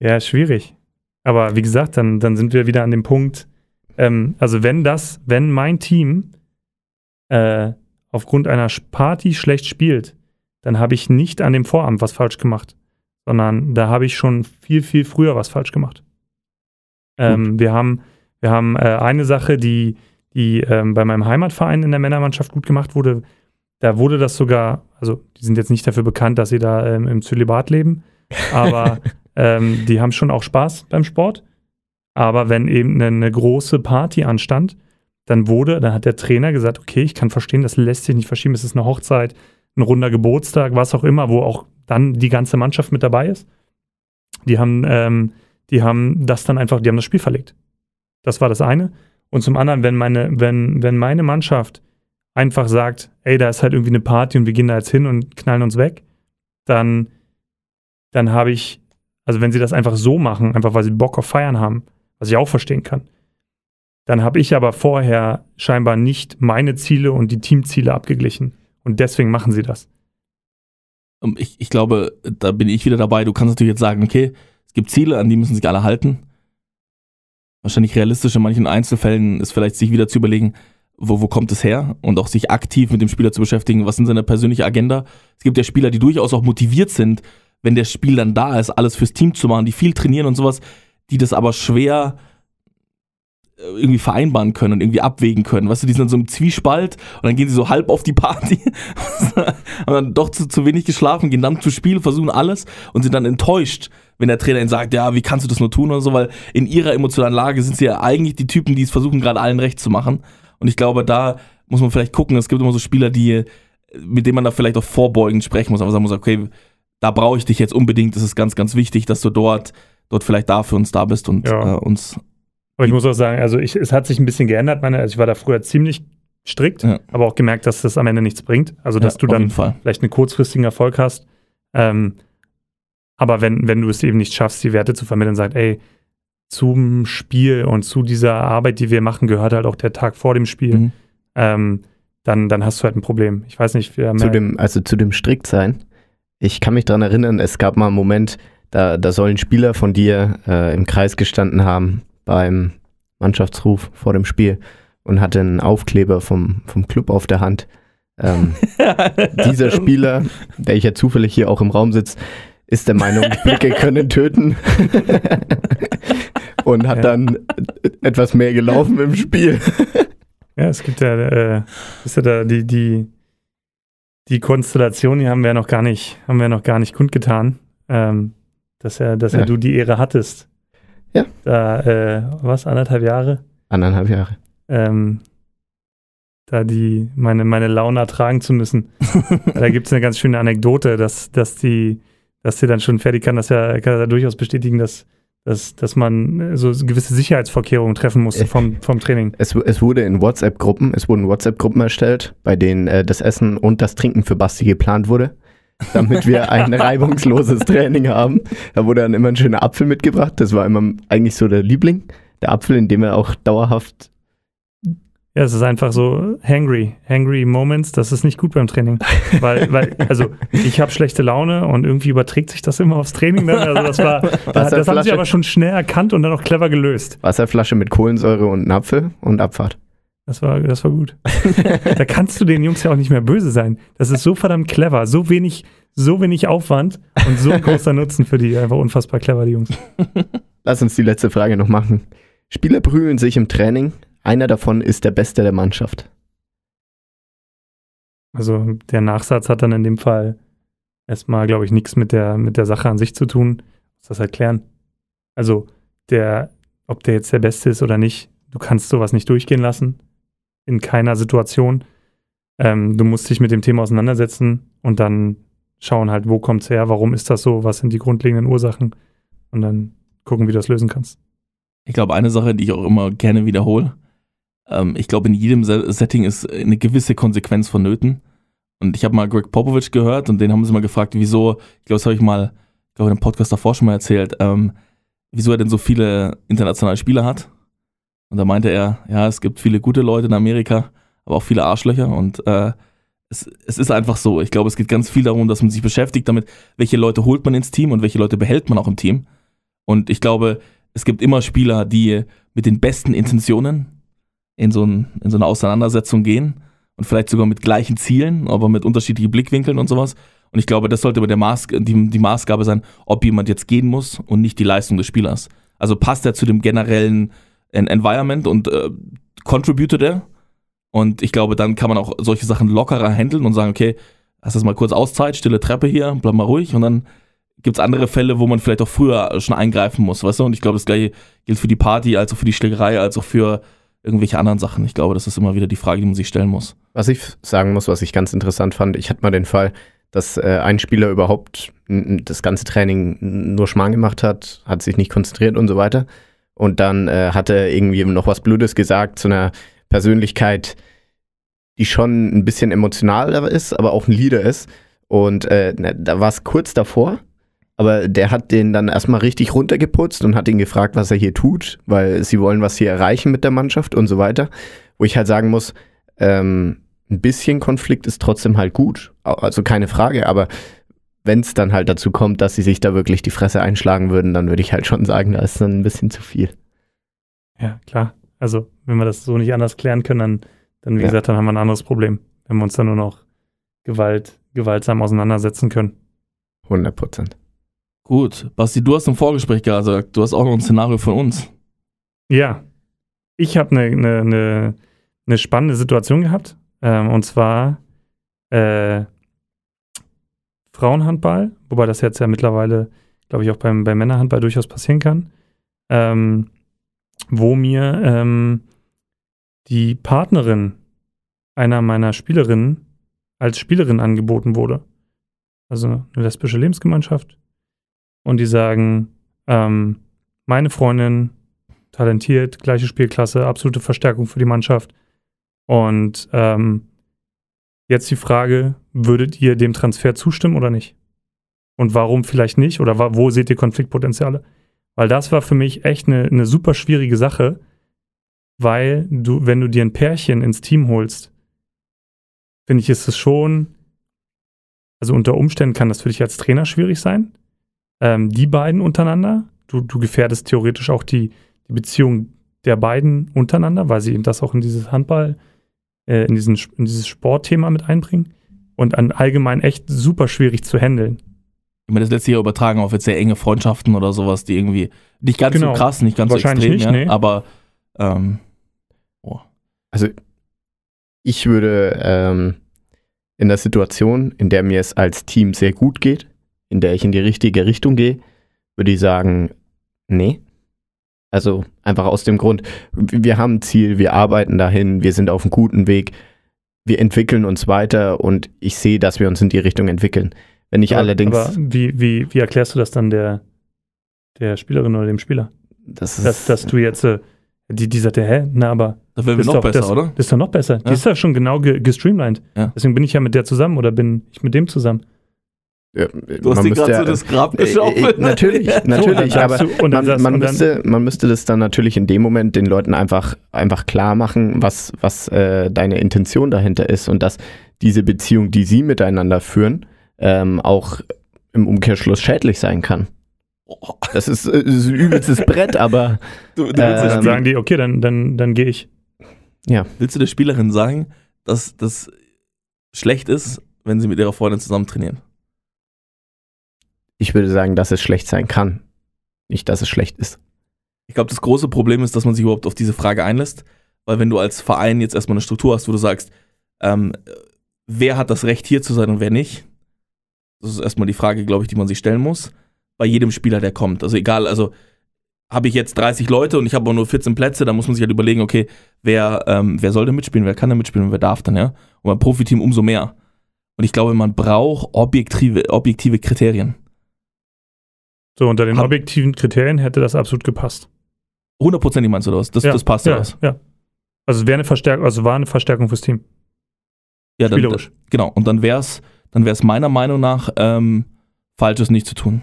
Ja, schwierig. Aber wie gesagt, dann, dann sind wir wieder an dem Punkt, ähm, also wenn das, wenn mein Team äh, aufgrund einer Party schlecht spielt, dann habe ich nicht an dem Vorabend was falsch gemacht, sondern da habe ich schon viel, viel früher was falsch gemacht. Ähm, wir haben, wir haben äh, eine Sache, die, die ähm, bei meinem Heimatverein in der Männermannschaft gut gemacht wurde. Da wurde das sogar, also die sind jetzt nicht dafür bekannt, dass sie da ähm, im Zölibat leben, aber ähm, die haben schon auch Spaß beim Sport. Aber wenn eben eine, große Party anstand, dann wurde, dann hat der Trainer gesagt, okay, ich kann verstehen, das lässt sich nicht verschieben, es ist eine Hochzeit, ein runder Geburtstag, was auch immer, wo auch dann die ganze Mannschaft mit dabei ist. Die haben, ähm, die haben das dann einfach, die haben das Spiel verlegt. Das war das eine. Und zum anderen, wenn meine, wenn, wenn meine Mannschaft einfach sagt, ey, da ist halt irgendwie eine Party und wir gehen da jetzt hin und knallen uns weg, dann, dann habe ich, also wenn sie das einfach so machen, einfach weil sie Bock auf Feiern haben, was ich auch verstehen kann, dann habe ich aber vorher scheinbar nicht meine Ziele und die Teamziele abgeglichen. Und deswegen machen sie das. Ähm, Ich, ich glaube, da bin ich wieder dabei. Du kannst natürlich jetzt sagen, okay, es gibt Ziele, an die müssen sich alle halten. Wahrscheinlich realistisch in manchen Einzelfällen ist vielleicht sich wieder zu überlegen, wo, wo kommt es her und auch sich aktiv mit dem Spieler zu beschäftigen, was sind seine persönliche Agenda. Es gibt ja Spieler, die durchaus auch motiviert sind, wenn der Spiel dann da ist, alles fürs Team zu machen, die viel trainieren und sowas, die das aber schwer äh, irgendwie vereinbaren können und irgendwie abwägen können. Weißt du, die sind dann so im Zwiespalt und dann gehen sie so halb auf die Party, haben dann doch zu, zu wenig geschlafen, gehen dann zu Spiel, versuchen alles und sind dann enttäuscht, wenn der Trainer ihnen sagt, ja, wie kannst du das nur tun oder so, weil in ihrer emotionalen Lage sind sie ja eigentlich die Typen, die es versuchen, gerade allen recht zu machen. Und ich glaube, da muss man vielleicht gucken, es gibt immer so Spieler, die, mit denen man da vielleicht auch vorbeugend sprechen muss, aber sagen muss, okay, da brauche ich dich jetzt unbedingt, es ist ganz, ganz wichtig, dass du dort, dort vielleicht da für uns da bist und Ja. äh, uns Aber ich muss auch sagen, also ich, es hat sich ein bisschen geändert. Meine, also ich war da früher ziemlich strikt, Ja. aber auch gemerkt, dass das am Ende nichts bringt. Also, dass Ja, du dann vielleicht einen kurzfristigen Erfolg hast. Ähm, aber wenn, wenn du es eben nicht schaffst, die Werte zu vermitteln, sagt, ey, zum Spiel und zu dieser Arbeit, die wir machen, gehört halt auch der Tag vor dem Spiel, Mhm. ähm, dann, dann hast du halt ein Problem. Ich weiß nicht, wir haben Zu ja- dem, also zu dem Striktsein. Ich kann mich daran erinnern, es gab mal einen Moment, da, da sollen Spieler von dir äh, im Kreis gestanden haben beim Mannschaftsruf vor dem Spiel und hatte einen Aufkleber vom, vom Club auf der Hand. Ähm, dieser Spieler, der ich ja zufällig hier auch im Raum sitzt, ist der Meinung, Blicke können töten. und hat Ja. dann etwas mehr gelaufen im Spiel. Ja, es gibt ja, äh, ist ja da die, die, die Konstellation, die haben wir ja noch gar nicht, haben wir noch gar nicht kundgetan, ähm, dass ja, dass ja. Ja. du die Ehre hattest. Ja. Da, äh, was, anderthalb Jahre? Anderthalb Jahre. Ähm, da die, meine, meine Laune ertragen zu müssen. da gibt es eine ganz schöne Anekdote, dass, dass die, dass sie dann schon fertig kann, das ja, kann er durchaus bestätigen, dass, dass, dass man äh, so gewisse Sicherheitsvorkehrungen treffen musste Äh. vom, vom Training. Es, es wurde in WhatsApp-Gruppen, es wurden WhatsApp-Gruppen erstellt, bei denen äh, das Essen und das Trinken für Basti geplant wurde, damit wir ein reibungsloses Training haben. Da wurde dann immer ein schöner Apfel mitgebracht. Das war immer eigentlich so der Liebling. Der Apfel, in dem er auch dauerhaft. Ja, es ist einfach so hangry, hangry Moments, das ist nicht gut beim Training. Weil, weil also ich habe schlechte Laune und irgendwie überträgt sich das immer aufs Training dann. Also das war, das, das haben sie aber schon schnell erkannt und dann auch clever gelöst. Wasserflasche mit Kohlensäure und einen Apfel und Abfahrt. Das war, das war gut. da kannst du den Jungs ja auch nicht mehr böse sein. Das ist so verdammt clever, so wenig, so wenig Aufwand und so ein großer Nutzen für die. Einfach unfassbar clever, die Jungs. Lass uns die letzte Frage noch machen. Spieler prügeln sich im Training. Einer davon ist der Beste der Mannschaft. Also der Nachsatz hat dann in dem Fall erstmal, glaube ich, nichts mit der, mit der Sache an sich zu tun. Muss das erklären. Also der, ob der jetzt der Beste ist oder nicht, du kannst sowas nicht durchgehen lassen. In keiner Situation. Ähm, du musst dich mit dem Thema auseinandersetzen und dann schauen halt, wo kommt's her, warum ist das so, was sind die grundlegenden Ursachen und dann gucken, wie du das lösen kannst. Ich glaube, eine Sache, die ich auch immer gerne wiederhole, ähm, ich glaube, in jedem Se- Setting ist eine gewisse Konsequenz vonnöten. Und ich habe mal Greg Popovich gehört und den haben sie mal gefragt, wieso, ich glaube, das habe ich mal, glaube, in einem Podcast davor schon mal erzählt, ähm, wieso er denn so viele internationale Spieler hat. Und da meinte er, ja, es gibt viele gute Leute in Amerika, aber auch viele Arschlöcher und äh, es, es ist einfach so. Ich glaube, es geht ganz viel darum, dass man sich beschäftigt damit, welche Leute holt man ins Team und welche Leute behält man auch im Team. Und ich glaube, es gibt immer Spieler, die mit den besten Intentionen in so, ein, in so eine Auseinandersetzung gehen und vielleicht sogar mit gleichen Zielen, aber mit unterschiedlichen Blickwinkeln und sowas. Und ich glaube, das sollte aber der Maß, die, die Maßgabe sein, ob jemand jetzt gehen muss und nicht die Leistung des Spielers. Also passt er zu dem generellen En- Environment und äh, contributed er. Und ich glaube, dann kann man auch solche Sachen lockerer handeln und sagen, okay, hast das mal kurz Auszeit, stille Treppe hier, bleib mal ruhig. Und dann gibt es andere Fälle, wo man vielleicht auch früher schon eingreifen muss, weißt du? Und ich glaube, das gleiche gilt für die Party, als auch für die Schlägerei, als auch für irgendwelche anderen Sachen. Ich glaube, das ist immer wieder die Frage, die man sich stellen muss. Was ich sagen muss, was ich ganz interessant fand, ich hatte mal den Fall, dass äh, ein Spieler überhaupt das ganze Training nur Schmarrn gemacht hat, hat sich nicht konzentriert und so weiter. Und dann äh, hat er irgendwie noch was Blödes gesagt zu einer Persönlichkeit, die schon ein bisschen emotionaler ist, aber auch ein Leader ist. Und äh, da war es kurz davor, aber der hat den dann erstmal richtig runtergeputzt und hat ihn gefragt, was er hier tut, weil sie wollen was hier erreichen mit der Mannschaft und so weiter. Wo ich halt sagen muss, ähm, ein bisschen Konflikt ist trotzdem halt gut. Also keine Frage, aber wenn es dann halt dazu kommt, dass sie sich da wirklich die Fresse einschlagen würden, dann würde ich halt schon sagen, da ist dann ein bisschen zu viel. Ja, klar. Also, wenn wir das so nicht anders klären können, dann, dann wie Ja. gesagt, dann haben wir ein anderes Problem. Wenn wir uns dann nur noch Gewalt, gewaltsam auseinandersetzen können. 100 Prozent. Gut, Basti, du hast im Vorgespräch gesagt, du hast auch noch ein Szenario von uns. Ja, ich habe eine ne, ne, ne spannende Situation gehabt. Ähm, und zwar äh, Frauenhandball, wobei das jetzt ja mittlerweile, glaube ich, auch beim, beim Männerhandball durchaus passieren kann. Ähm, wo mir ähm, die Partnerin einer meiner Spielerinnen als Spielerin angeboten wurde. Also eine lesbische Lebensgemeinschaft. Und die sagen, ähm, meine Freundin talentiert, gleiche Spielklasse, absolute Verstärkung für die Mannschaft. Und ähm, jetzt die Frage, würdet ihr dem Transfer zustimmen oder nicht? Und warum vielleicht nicht? Oder wo seht ihr Konfliktpotenziale? Weil das war für mich echt eine, eine super schwierige Sache, weil du, wenn du dir ein Pärchen ins Team holst, finde ich, ist es schon, also unter Umständen kann das für dich als Trainer schwierig sein. Ähm, die beiden untereinander, du, du gefährdest theoretisch auch die, die Beziehung der beiden untereinander, weil sie eben das auch in dieses Handball, äh, in, diesen, in dieses Sportthema mit einbringen. Und an allgemein echt super schwierig zu handeln. Ich meine, das lässt sich ja übertragen auf jetzt sehr enge Freundschaften oder sowas, die irgendwie nicht ganz Genau. so krass, nicht ganz so Wahrscheinlich extrem, nicht, ja, nee. aber ähm, Also ich würde ähm, in der Situation, in der mir es als Team sehr gut geht, in der ich in die richtige Richtung gehe, würde ich sagen, nee. Also einfach aus dem Grund, wir haben ein Ziel, wir arbeiten dahin, wir sind auf einem guten Weg, wir entwickeln uns weiter und ich sehe, dass wir uns in die Richtung entwickeln. Wenn ich aber, allerdings, Aber wie, wie, wie erklärst du das dann der, der Spielerin oder dem Spieler? das ist, Dass, dass du jetzt, äh, die, die sagte, hä, na, aber das ist noch doch, besser, das, oder? Das ist doch noch besser. Die Ja. ist ja schon genau ge gestreamlined. Ja. Deswegen bin ich ja mit der zusammen oder bin ich mit dem zusammen. Ja, Du hast dir gerade ja- so das Grab Äh, äh, geschaufelt. natürlich, So, natürlich, dann aber man, man, müsste, man müsste das dann natürlich in dem Moment den Leuten einfach, einfach klar machen, was, was äh, deine Intention dahinter ist und dass diese Beziehung, die sie miteinander führen, ähm, auch im Umkehrschluss schädlich sein kann. Oh, Das ist, äh, das ist ein übelstes Brett, aber du, du willst, Ähm, Dann sagen die, okay, dann, dann, dann gehe ich. willst du der Spielerin sagen, dass das schlecht ist, wenn sie mit ihrer Freundin zusammen trainieren? Ich würde sagen, dass es schlecht sein kann. Nicht, dass es schlecht ist. Ich glaube, das große Problem ist, dass man sich überhaupt auf diese Frage einlässt, weil wenn du als Verein jetzt erstmal eine Struktur hast, wo du sagst, ähm, wer hat das Recht hier zu sein und wer nicht, das ist erstmal die Frage, glaube ich, die man sich stellen muss, bei jedem Spieler, der kommt. Also egal, also habe ich jetzt 30 Leute und ich habe aber nur 14 Plätze, dann muss man sich halt überlegen, okay, wer, ähm, wer soll denn mitspielen, wer kann denn mitspielen und wer darf dann, ja? Und beim Profiteam umso mehr. Und ich glaube, man braucht objektive, objektive Kriterien. So, unter den Hab- objektiven Kriterien hätte das absolut gepasst. Hundertprozentig meinst du das? Das, ja, das passt ja, was. ja. Also es wäre eine Verstärkung, also war eine Verstärkung fürs Team. Ja, dann, Spielerisch. Genau, und dann wäre es dann wär's meiner Meinung nach ähm, falsch, es nicht zu tun.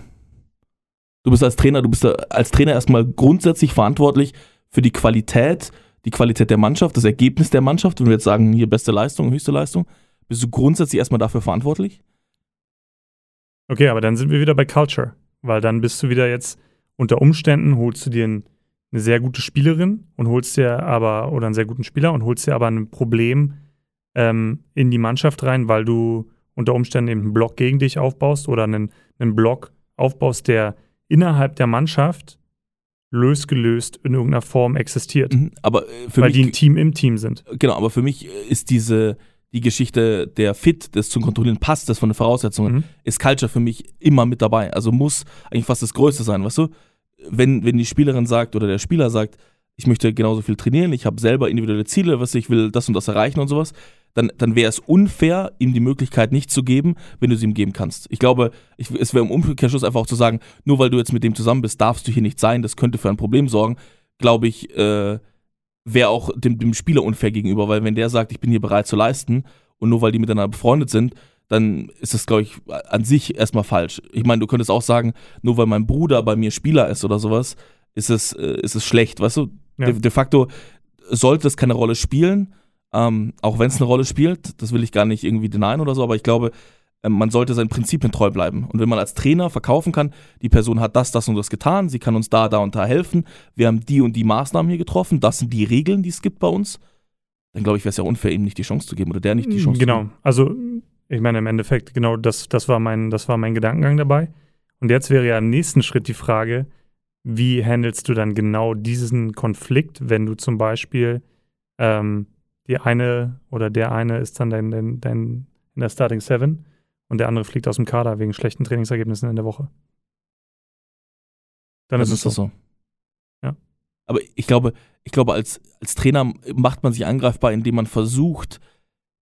Du bist als Trainer, du bist als Trainer erstmal grundsätzlich verantwortlich für die Qualität, die Qualität der Mannschaft, das Ergebnis der Mannschaft. Wenn wir jetzt sagen, hier beste Leistung, höchste Leistung, bist du grundsätzlich erstmal dafür verantwortlich? Okay, aber dann sind wir wieder bei Culture, weil dann bist du wieder jetzt unter Umständen holst du dir ein, eine sehr gute Spielerin und holst dir aber oder einen sehr guten Spieler und holst dir aber ein Problem ähm, in die Mannschaft rein, weil du unter Umständen eben einen Block gegen dich aufbaust oder einen, einen Block aufbaust, der innerhalb der Mannschaft losgelöst in irgendeiner Form existiert, Mhm. Aber äh, für weil mich, die ein Team im Team sind. genau, aber für mich äh, ist diese die Geschichte der Fit, des zu kontrollieren, passt das von den Voraussetzungen, Mhm. ist Culture für mich immer mit dabei. Also muss eigentlich fast das Größte sein, weißt du? Wenn, wenn die Spielerin sagt oder der Spieler sagt, ich möchte genauso viel trainieren, ich habe selber individuelle Ziele, was ich will das und das erreichen und sowas, dann, dann wäre es unfair, ihm die Möglichkeit nicht zu geben, wenn du sie ihm geben kannst. Ich glaube, ich, es wäre im Umkehrschluss einfach auch zu sagen, nur weil du jetzt mit dem zusammen bist, darfst du hier nicht sein, das könnte für ein Problem sorgen, glaube ich, äh, wäre auch dem, dem Spieler unfair gegenüber, weil wenn der sagt, ich bin hier bereit zu leisten und nur weil die miteinander befreundet sind, dann ist das, glaube ich, an sich erstmal falsch. Ich meine, du könntest auch sagen, nur weil mein Bruder bei mir Spieler ist oder sowas, ist es, äh, ist es schlecht, weißt du? Ja. De, de facto sollte es keine Rolle spielen, ähm, auch wenn es eine Rolle spielt, das will ich gar nicht irgendwie denyen oder so, aber ich glaube, man sollte seinen Prinzipien treu bleiben. Und wenn man als Trainer verkaufen kann, die Person hat das, das und das getan, sie kann uns da, da und da helfen, wir haben die und die Maßnahmen hier getroffen, das sind die Regeln, die es gibt bei uns, dann glaube ich, wäre es ja unfair, ihm nicht die Chance zu geben oder der nicht die Chance zu Genau. geben. Also, ich meine, im Endeffekt, genau das, das, war mein, das war mein Gedankengang dabei. Und jetzt wäre ja im nächsten Schritt die Frage, wie handelst du dann genau diesen Konflikt, wenn du zum Beispiel ähm, die eine oder der eine ist dann dein, dein, dein in der Starting Seven und der andere fliegt aus dem Kader wegen schlechten Trainingsergebnissen in der Woche. Dann ist es so. das so. Ja. Aber ich glaube, ich glaube, als, als Trainer macht man sich angreifbar, indem man versucht,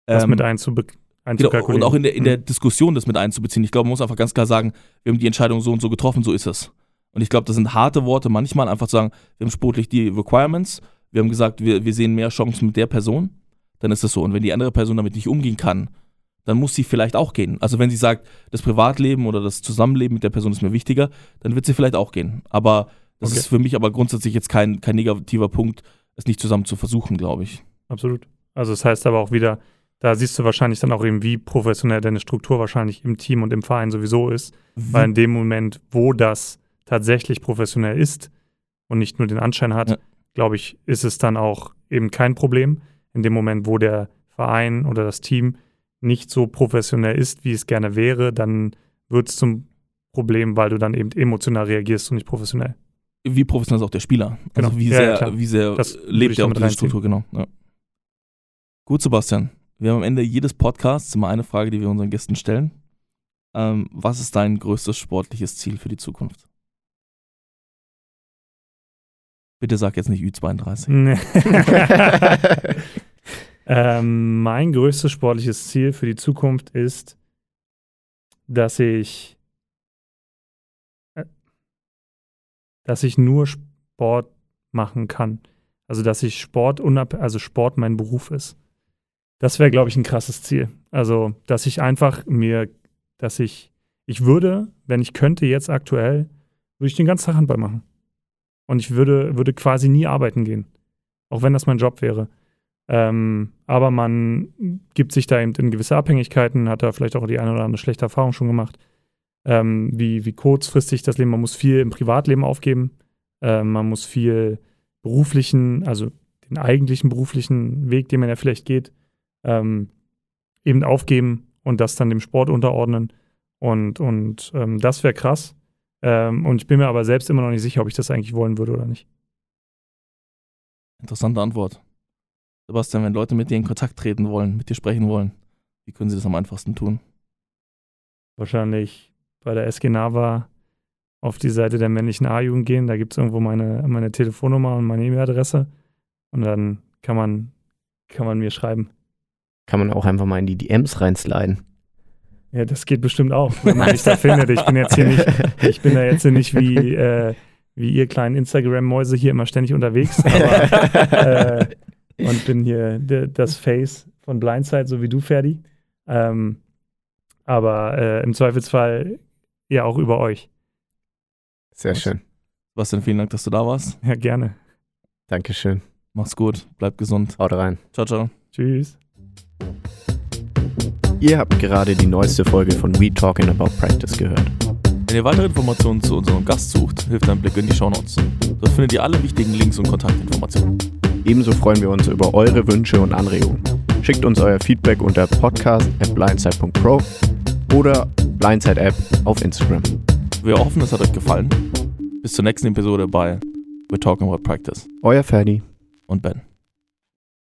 Das ähm, mit einzube Genau, und auch in der, in der Mhm. Diskussion das mit einzubeziehen. Ich glaube, man muss einfach ganz klar sagen, wir haben die Entscheidung so und so getroffen, so ist es. Und ich glaube, das sind harte Worte, manchmal einfach zu sagen, wir haben sportlich die Requirements, wir haben gesagt, wir, wir sehen mehr Chancen mit der Person. dann ist das so. Und wenn die andere Person damit nicht umgehen kann, dann muss sie vielleicht auch gehen. Also wenn sie sagt, das Privatleben oder das Zusammenleben mit der Person ist mir wichtiger, dann wird sie vielleicht auch gehen. Aber das Okay. ist für mich aber grundsätzlich jetzt kein, kein negativer Punkt, es nicht zusammen zu versuchen, glaube ich. Absolut. Also das heißt aber auch wieder, da siehst du wahrscheinlich dann auch eben, wie professionell deine Struktur wahrscheinlich im Team und im Verein sowieso ist. Weil in dem Moment, wo das tatsächlich professionell ist und nicht nur den Anschein hat, Ja. glaube ich, ist es dann auch eben kein Problem. In dem Moment, wo der Verein oder das Team nicht so professionell ist, wie es gerne wäre, dann wird es zum Problem, weil du dann eben emotional reagierst und nicht professionell. wie professionell ist auch der Spieler. Also Genau. wie Ja, ja, sehr, klar. wie sehr Das lebt er auch diese reinziehen. Struktur, genau. Ja. Gut, Sebastian. Wir haben am Ende jedes Podcasts immer eine Frage, die wir unseren Gästen stellen. Ähm, was ist dein größtes sportliches Ziel für die Zukunft? Bitte sag jetzt nicht Ü32. Nee. ähm, mein größtes sportliches Ziel für die Zukunft ist, dass ich, äh, dass ich nur Sport machen kann. Also dass ich Sport unab also Sport mein Beruf ist. Das wäre, glaube ich, ein krasses Ziel. Also, dass ich einfach mir, dass ich, ich würde, wenn ich könnte jetzt aktuell, würde ich den ganzen Tag Handball machen. Und ich würde, würde quasi nie arbeiten gehen. Auch wenn das mein Job wäre. Ähm, aber man gibt sich da eben in gewisse Abhängigkeiten, hat da vielleicht auch die eine oder andere schlechte Erfahrung schon gemacht. Ähm, wie, wie kurzfristig das Leben, man muss viel im Privatleben aufgeben. Ähm, man muss viel beruflichen, also den eigentlichen beruflichen Weg, den man ja vielleicht geht, ähm, eben aufgeben und das dann dem Sport unterordnen. Und, und ähm, das wäre krass. Ähm, und ich bin mir aber selbst immer noch nicht sicher, ob ich das eigentlich wollen würde oder nicht. Interessante Antwort. Sebastian, wenn Leute mit dir in Kontakt treten wollen, mit dir sprechen wollen, wie können sie das am einfachsten tun? Wahrscheinlich bei der SG Nava auf die Seite der männlichen A-Jugend gehen. Da gibt es irgendwo meine, meine Telefonnummer und meine E-Mail-Adresse. Und dann kann man, kann man mir schreiben. Kann man auch einfach mal in die DMs reinsliden. Ja, das geht bestimmt auch, wenn man mich da findet. Ich bin jetzt hier nicht, ich bin da jetzt nicht wie, äh, wie ihr kleinen Instagram-Mäuse hier immer ständig unterwegs, aber, äh, und bin hier das Face von Blindside, so wie du, Ferdi. Ähm, aber äh, im Zweifelsfall ja auch über euch. Sehr schön. Sebastian, vielen Dank, dass du da warst. Ja, gerne. Dankeschön. Mach's gut, bleib gesund. Haut rein. Ciao, ciao. Tschüss. Ihr habt gerade die neueste Folge von We Talking About Practice gehört. Wenn ihr weitere Informationen zu unserem Gast sucht, hilft ein Blick in die Shownotes. Dort findet ihr alle wichtigen Links und Kontaktinformationen. Ebenso freuen wir uns über eure Wünsche und Anregungen. Schickt uns euer Feedback unter podcast at blindside.pro oder Blindside App auf Instagram. Wir hoffen, es hat euch gefallen. Bis zur nächsten Episode bei We're Talking About Practice Euer Ferdi. und Ben.